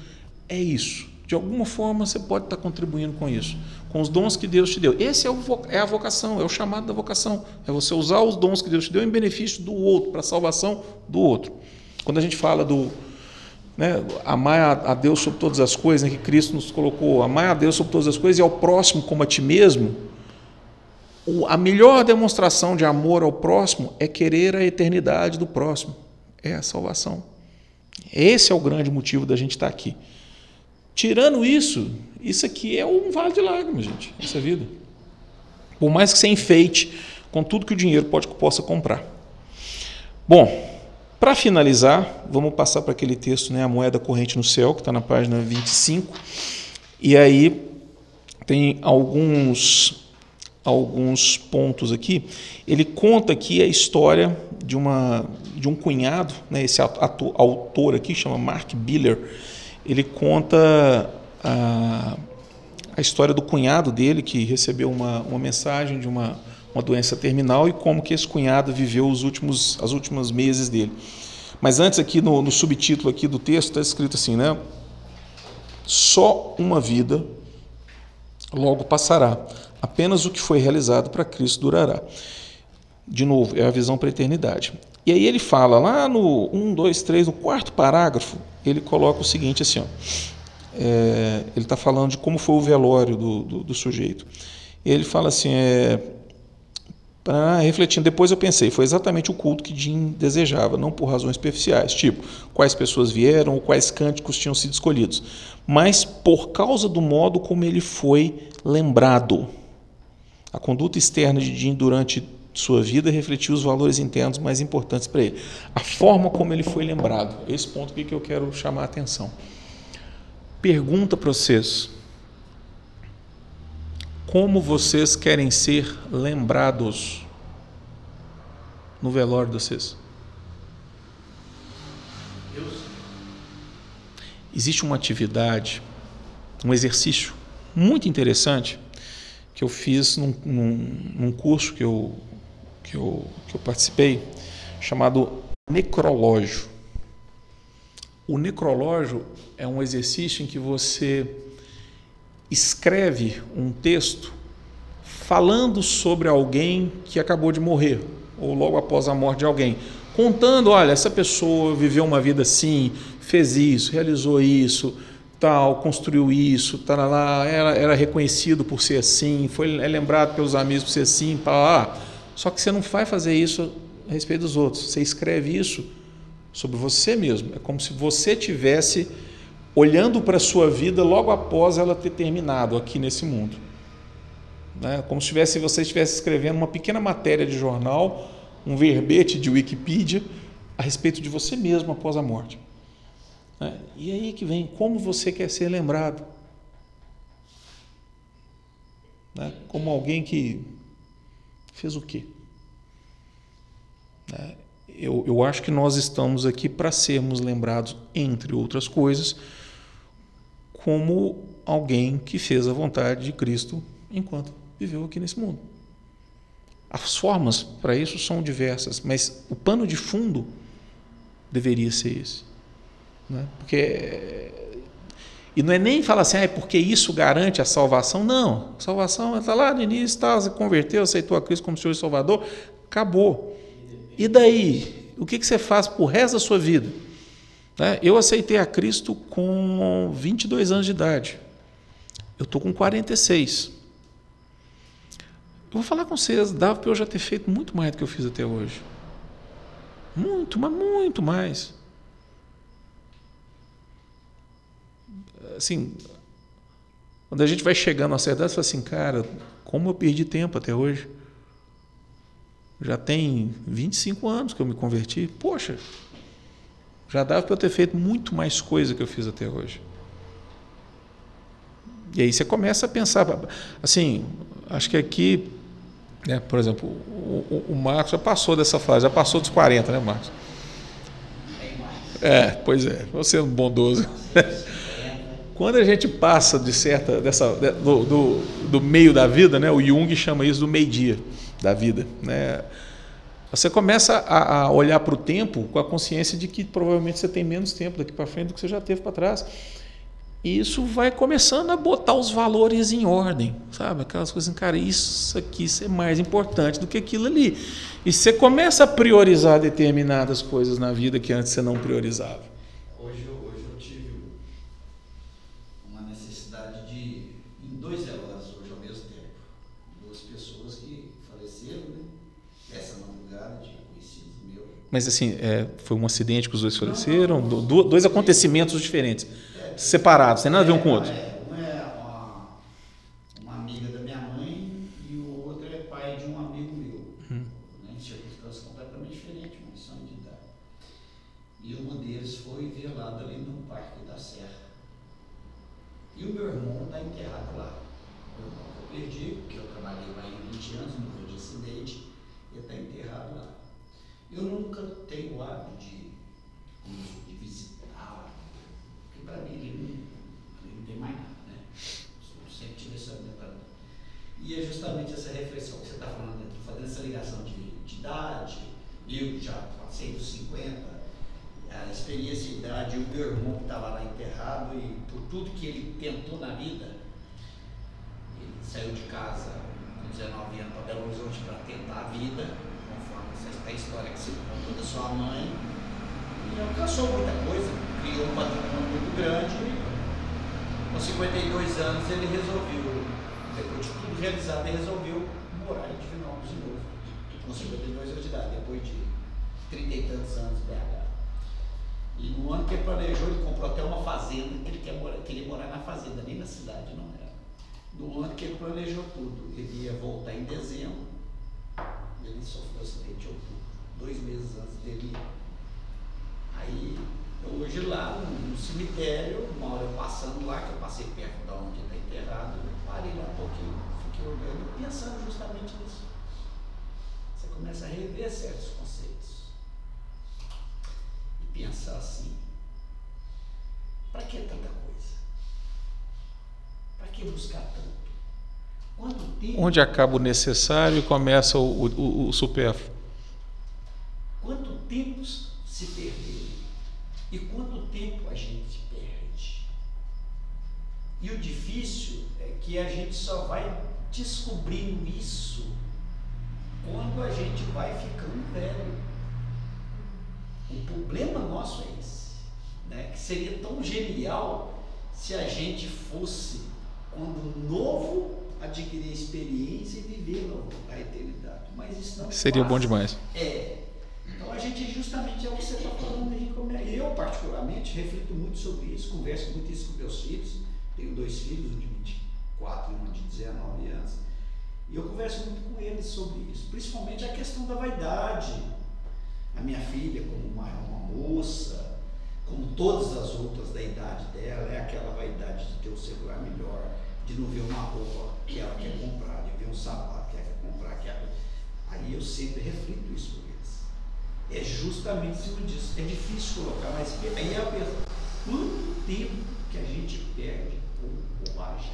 é isso. De alguma forma você pode estar contribuindo com isso, com os dons que Deus te deu. Esse é, o, é a vocação, é o chamado da vocação. É você usar os dons que Deus te deu em benefício do outro, para a salvação do outro. Quando a gente fala do né, amar a Deus sobre todas as coisas, né, que Cristo nos colocou, amar a Deus sobre todas as coisas e ao próximo como a ti mesmo, a melhor demonstração de amor ao próximo é querer a eternidade do próximo é a salvação. Esse é o grande motivo da gente estar aqui. Tirando isso, isso aqui é um vale de lágrimas, gente, essa vida. Por mais que você enfeite com tudo que o dinheiro pode, possa comprar. Bom, para finalizar, vamos passar para aquele texto, né, a moeda corrente no céu, que está na página 25. E aí tem alguns alguns pontos aqui. Ele conta aqui a história de, uma, de um cunhado, né, esse autor aqui, chama Mark Biller, ele conta a, a história do cunhado dele, que recebeu uma, uma mensagem de uma, uma doença terminal e como que esse cunhado viveu os últimos, as últimos meses dele. Mas antes aqui no, no subtítulo aqui do texto está escrito assim, né? Só uma vida logo passará. Apenas o que foi realizado para Cristo durará. De novo, é a visão para a eternidade. E aí ele fala lá no 1, 2, 3, no quarto parágrafo, ele coloca o seguinte assim, ó, é, ele está falando de como foi o velório do, do, do, sujeito. Ele fala assim, é, Para refletindo, depois eu pensei, foi exatamente o culto que Jim desejava, não por razões superficiais, tipo quais pessoas vieram ou quais cânticos tinham sido escolhidos, mas por causa do modo como ele foi lembrado. A conduta externa de Jim durante sua vida refletiu os valores internos mais importantes para ele. A forma como ele foi lembrado. Esse ponto aqui que eu quero chamar a atenção. Pergunta para vocês: como vocês querem ser lembrados no velório de vocês? Existe uma atividade, um exercício muito interessante que eu fiz num, num, num curso que eu, que, eu, que eu participei, chamado necrológio. O necrológio é um exercício em que você escreve um texto falando sobre alguém que acabou de morrer, ou logo após a morte de alguém, contando, olha, essa pessoa viveu uma vida assim, fez isso, realizou isso, tal, construiu isso, lá, era, era reconhecido por ser assim, foi é lembrado pelos amigos por ser assim, para lá. Só que você não vai fazer isso a respeito dos outros. Você escreve isso sobre você mesmo. É como se você tivesse olhando para a sua vida logo após ela ter terminado aqui nesse mundo. Né? Como se tivesse, você estivesse escrevendo uma pequena matéria de jornal, um verbete de Wikipedia a respeito de você mesmo após a morte. Né? E aí que vem como você quer ser lembrado. Né? Como alguém que fez o quê? Né? Eu, eu acho que nós estamos aqui para sermos lembrados, entre outras coisas, como alguém que fez a vontade de Cristo enquanto viveu aqui nesse mundo. As formas para isso são diversas, mas o pano de fundo deveria ser esse. Né? Porque e não é nem falar assim, ah, é porque isso garante a salvação. Não, a salvação está lá no início, tá, você converteu, aceitou a Cristo como Senhor e Salvador, acabou. E daí? O que, que você faz o resto da sua vida? Né? Eu aceitei a Cristo com 22 anos de idade. Eu estou com 46. Eu vou falar com vocês, dava para eu já ter feito muito mais do que eu fiz até hoje. Muito, mas muito mais. Assim, quando a gente vai chegando a certa idade, você fala assim, cara, como eu perdi tempo até hoje? Já tem 25 anos que eu me converti. Poxa, já dava para eu ter feito muito mais coisa que eu fiz até hoje. E aí você começa a pensar, assim, acho que aqui, né, por exemplo, o, o, Marcos já passou dessa fase, já passou dos 40, né, Marcos? É, pois é, você é um bondoso. [laughs] Quando a gente passa de certa, dessa, do, do, do meio da vida, né, o Jung chama isso do meio-dia da vida, né? Você começa a, a olhar para o tempo com a consciência de que provavelmente você tem menos tempo daqui para frente do que você já teve para trás. E isso vai começando a botar os valores em ordem, sabe? Aquelas coisas assim, cara, isso aqui isso é mais importante do que aquilo ali. E você começa a priorizar determinadas coisas na vida que antes você não priorizava. Hoje, hoje eu tive uma necessidade de, em dois velórios hoje ao mesmo tempo, duas pessoas que faleceram, né? Essa madrugada de conhecidos meus. Mas assim, é, foi um acidente que os dois faleceram? Do, dois acontecimentos diferentes separados, sem nada a ver um com o outro. É, um é uma, uma amiga da minha mãe e o outro é pai de um amigo meu. Hum. Né, em circunstâncias completamente diferentes, mas são de idade. E um deles foi velado ali no Parque da Serra. E o meu irmão está enterrado lá. O meu irmão que eu perdi, porque eu trabalhei lá em 20 anos, morreu de acidente, ele está enterrado lá. Eu nunca tenho o hábito de, de visitar, porque para mim ele não, não tem mais nada, né? Eu sempre tive essa mentalidade. E é justamente essa reflexão que você está falando, né? fazendo essa ligação de, de idade, eu já passei dos 50, a experiência de idade, o meu irmão que estava lá enterrado e por tudo que ele tentou na vida, ele saiu de casa com 19 anos para Belo Horizonte para tentar a vida, conforme essa história que você contou da sua mãe, alcançou muita coisa, criou um patrimônio muito grande. Com 52 anos ele resolveu, depois de tudo realizado, ele resolveu morar em Divinópolis de novo. com 52 anos de idade, depois de 30 e tantos anos de BH. E no ano que ele planejou, ele comprou até uma fazenda, que ele quer morar, queria morar na fazenda, nem na cidade, não era. No ano que ele planejou tudo, ele ia voltar em dezembro, ele sofreu um acidente em outubro, dois meses antes dele ir. Aí, hoje lá no, no cemitério, uma hora eu passando lá, que eu passei perto da onde está enterrado, eu parei lá um pouquinho, fiquei olhando, pensando justamente nisso. Você começa a rever certos conceitos. E pensar assim, para que tanta coisa? Para que buscar tanto? Quanto tempo? Onde acaba o necessário e começa o, o, o supérfluo. Quanto tempo se perdeu? E quanto tempo a gente perde? E o difícil é que a gente só vai descobrindo isso quando a gente vai ficando velho. O problema nosso é esse, né? que seria tão genial se a gente fosse, quando novo, adquirir experiência e viver a eternidade. Mas isso não Seria passa. bom demais. É. Então a gente justamente é o que você está falando, a gente come... eu particularmente reflito muito sobre isso, converso muito isso com meus filhos, tenho dois filhos, um de 24 e um de 19 anos, e eu converso muito com eles sobre isso, principalmente a questão da vaidade. A minha filha, como uma, uma moça, como todas as outras da idade dela, é aquela vaidade de ter o celular melhor, de não ver uma roupa que ela quer comprar, de ver um sapato que ela quer comprar, que ela... aí eu sempre reflito isso. É justamente em cima disso. É difícil colocar, mas aí é a pergunta, quanto tempo que a gente perde com bobagem?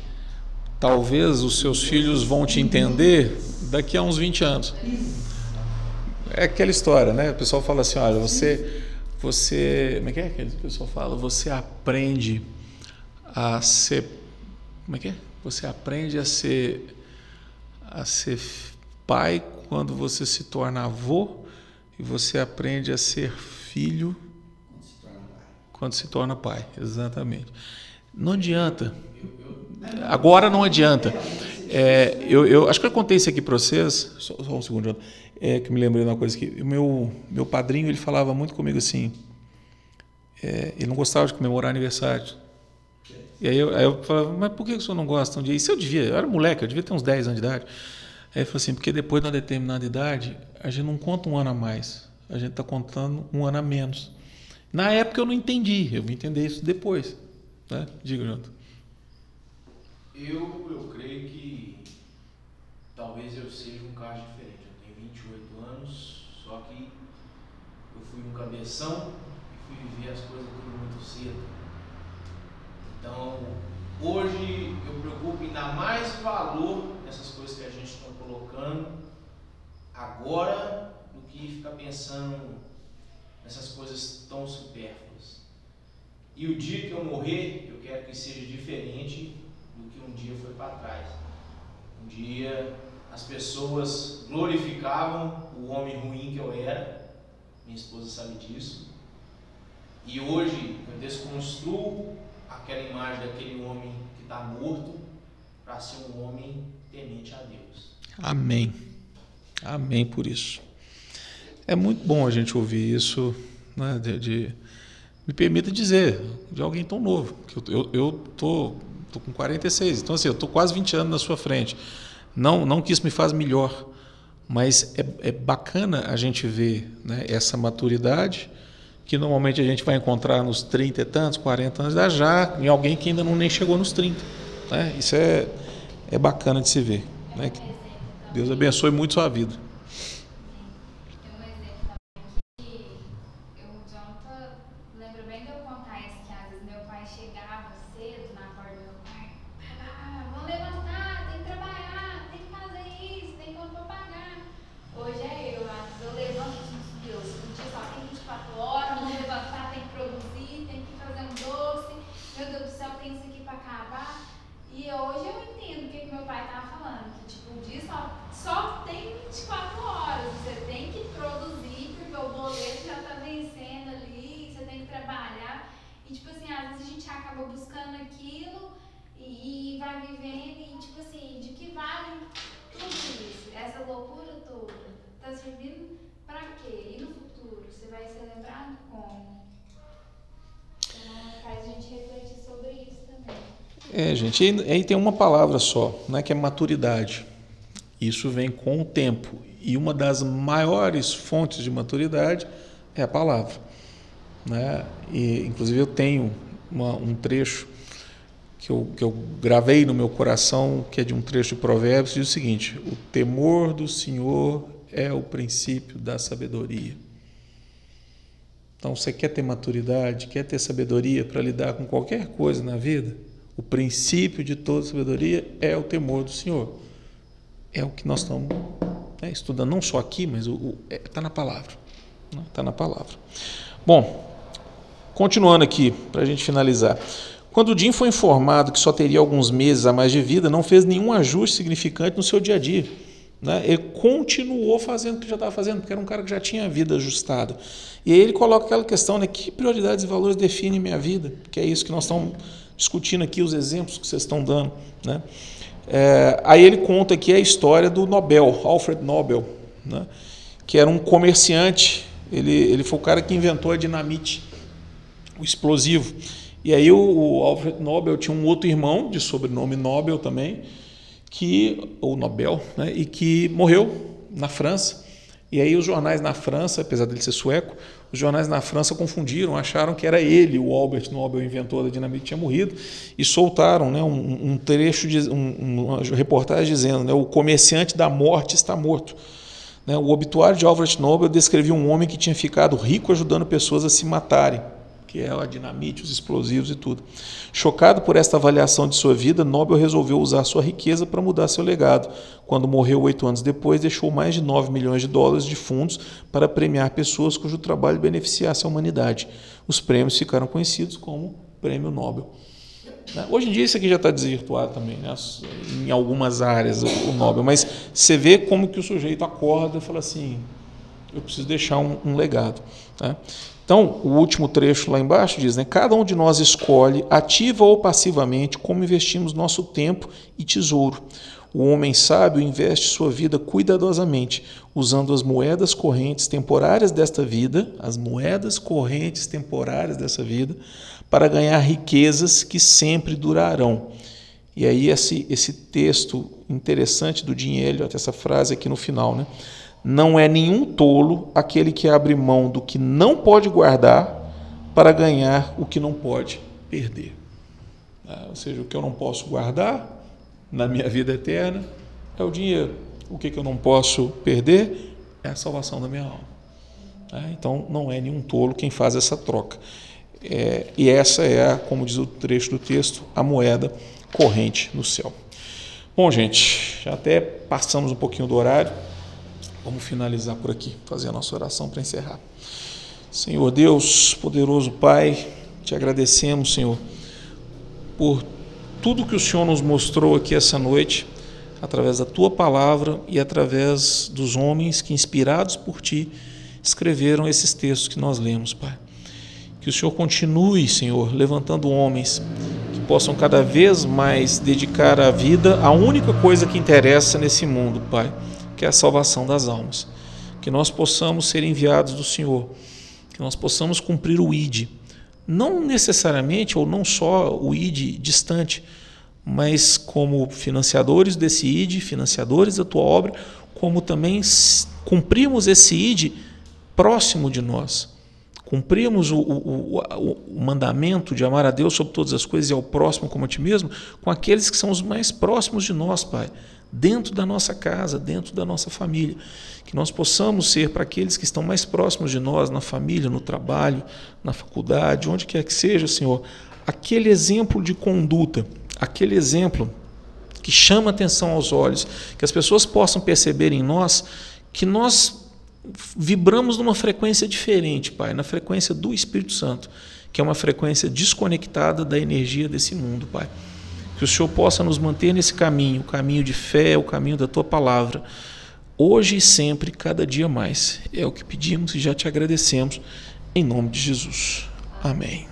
Talvez os seus filhos vão te entender daqui a uns 20 anos. É aquela história, né? O pessoal fala assim, olha, você, você, como é que é que o pessoal fala? Você aprende a ser, como é que é? Você aprende a ser, a ser pai quando você se torna avô e você aprende a ser filho Quando se torna pai. se exatamente. Não adianta. Agora não adianta. É, eu, eu acho que eu contei isso aqui para vocês. Só, só um segundo. É, que me lembrei de uma coisa que o meu meu padrinho ele falava muito comigo assim. é, ele não gostava de comemorar aniversário. E aí eu, aí eu falava, mas por que o senhor não gosta um dia? Isso eu devia, eu era moleque, eu devia ter uns 10 anos de idade. Aí ele falou assim, porque depois de uma determinada idade, a gente não conta um ano a mais, a gente está contando um ano a menos. Na época eu não entendi, eu vim entender isso depois. Né? Diga, Jonathan. Eu, eu creio que talvez eu seja um caso diferente. Eu tenho 28 anos, só que eu fui um cabeção e fui viver as coisas tudo muito cedo. Então, hoje eu preocupo em dar mais valor nessas coisas que a gente colocando agora do que ficar pensando nessas coisas tão supérfluas. E o dia que eu morrer, eu quero que seja diferente do que um dia foi para trás. Um dia as pessoas glorificavam o homem ruim que eu era, minha esposa sabe disso. E hoje eu desconstruo aquela imagem daquele homem que está morto para ser um homem temente a Deus. Amém. Amém por isso. É muito bom a gente ouvir isso, né, de, de- me permita dizer, de alguém tão novo, que eu, eu, eu tô, tô com 46, então assim, eu tô quase 20 anos na sua frente. Não, não que isso me faz melhor, mas é, é bacana a gente ver né, essa maturidade que normalmente a gente vai encontrar nos 30 e tantos, 40 anos, já em alguém que ainda não nem chegou nos 30. Né? Isso é, é bacana de se ver. Né? Deus abençoe muito sua vida. Tem um exemplo também que eu, o Jonathan, lembro bem de eu contar isso, que às vezes meu pai chegava cedo na porta do meu pai, ah, vamos levantar, tem que trabalhar, tem que fazer isso, tem conta pra pagar. Hoje é eu, às vezes eu levanto e digo, Deus, um dia só tem 24 horas, vamos levantar, tem que produzir, tem que fazer um doce, meu Deus do céu, tem isso aqui pra acabar. E hoje eu entendo o que, que meu pai tava falando, que tipo, o dia só, só tem 24 horas, você tem que produzir, porque o boleto já tá vencendo ali, você tem que trabalhar. E tipo assim, às vezes a gente acaba buscando aquilo e, e vai vivendo e tipo assim, de que vale tudo isso, essa loucura toda? tá servindo pra quê? E no futuro, você vai ser lembrado como? Então, faz a gente refletir sobre isso também. É, gente, aí, aí tem uma palavra só, né, que é maturidade. Isso vem com o tempo. E uma das maiores fontes de maturidade é a palavra. Né? E, inclusive, eu tenho uma, um trecho que eu, que eu gravei no meu coração, que é de um trecho de Provérbios, diz o seguinte: O temor do Senhor é o princípio da sabedoria. Então, você quer ter maturidade, quer ter sabedoria para lidar com qualquer coisa na vida? O princípio de toda sabedoria é o temor do Senhor. É o que nós estamos né, estudando, não só aqui, mas está é, tá na palavra. Está né, na palavra. Bom, continuando aqui, para a gente finalizar. Quando o Jim foi informado que só teria alguns meses a mais de vida, não fez nenhum ajuste significante no seu dia a dia. Né? Ele continuou fazendo o que já estava fazendo, porque era um cara que já tinha a vida ajustada. E aí ele coloca aquela questão, né? Que prioridades e valores definem minha vida? Que é isso que nós estamos discutindo aqui, os exemplos que vocês estão dando. Né? É, aí ele conta aqui a história do Nobel, Alfred Nobel, né? que era um comerciante, ele, ele foi o cara que inventou a dinamite, o explosivo. E aí o, o Alfred Nobel tinha um outro irmão, de sobrenome Nobel também, que ou Nobel, né? e que morreu na França. E aí os jornais na França, apesar dele ser sueco, os jornais na França confundiram, acharam que era ele, o Albert Nobel, inventor da dinamite, tinha morrido, e soltaram né, um, um trecho, de, um, uma reportagem dizendo né, o comerciante da morte está morto. Né, o obituário de Albert Nobel descrevia um homem que tinha ficado rico ajudando pessoas a se matarem que é a dinamite, os explosivos e tudo. Chocado por esta avaliação de sua vida, Nobel resolveu usar sua riqueza para mudar seu legado. Quando morreu oito anos depois, deixou mais de 9 milhões de dólares de fundos para premiar pessoas cujo trabalho beneficiasse a humanidade. Os prêmios ficaram conhecidos como Prêmio Nobel. Né? Hoje em dia isso aqui já está desvirtuado também, né? em algumas áreas o Nobel, mas você vê como que o sujeito acorda e fala assim, eu preciso deixar um, um legado. Né? Então, o último trecho lá embaixo diz: né, cada um de nós escolhe, ativa ou passivamente, como investimos nosso tempo e tesouro. O homem sábio investe sua vida cuidadosamente, usando as moedas correntes temporárias desta vida, as moedas correntes temporárias dessa vida, para ganhar riquezas que sempre durarão. E aí esse, esse texto interessante do dinheiro, essa frase aqui no final, né? Não é nenhum tolo aquele que abre mão do que não pode guardar para ganhar o que não pode perder. Ah, ou seja, o que eu não posso guardar na minha vida eterna é o dinheiro. O que, eu não posso perder é a salvação da minha alma. Ah, então, não é nenhum tolo quem faz essa troca. É, e essa é, como diz o trecho do texto, a moeda corrente no céu. Bom, gente, já até passamos um pouquinho do horário. Vamos finalizar por aqui, fazer a nossa oração para encerrar. Senhor Deus, poderoso Pai, te agradecemos, Senhor, por tudo que o Senhor nos mostrou aqui essa noite, através da tua palavra e através dos homens que, inspirados por ti, escreveram esses textos que nós lemos, Pai. Que o Senhor continue, Senhor, levantando homens que possam cada vez mais dedicar a vida à única coisa que interessa nesse mundo, Pai que é a salvação das almas. Que nós possamos ser enviados do Senhor, que nós possamos cumprir o ID. Não necessariamente ou não só o ID distante, mas como financiadores desse ID, financiadores da tua obra, como também cumprimos esse ID próximo de nós. Cumprimos o, o, o, o, mandamento de amar a Deus sobre todas as coisas e ao próximo como a ti mesmo, com aqueles que são os mais próximos de nós, Pai dentro da nossa casa, dentro da nossa família. Que nós possamos ser para aqueles que estão mais próximos de nós, na família, no trabalho, na faculdade, onde quer que seja, Senhor, aquele exemplo de conduta, aquele exemplo que chama atenção aos olhos, que as pessoas possam perceber em nós que nós vibramos numa frequência diferente, Pai, na frequência do Espírito Santo, que é uma frequência desconectada da energia desse mundo, Pai. Que o Senhor possa nos manter nesse caminho, o caminho de fé, o caminho da tua palavra, hoje e sempre, cada dia mais. É o que pedimos e já te agradecemos, em nome de Jesus. Amém.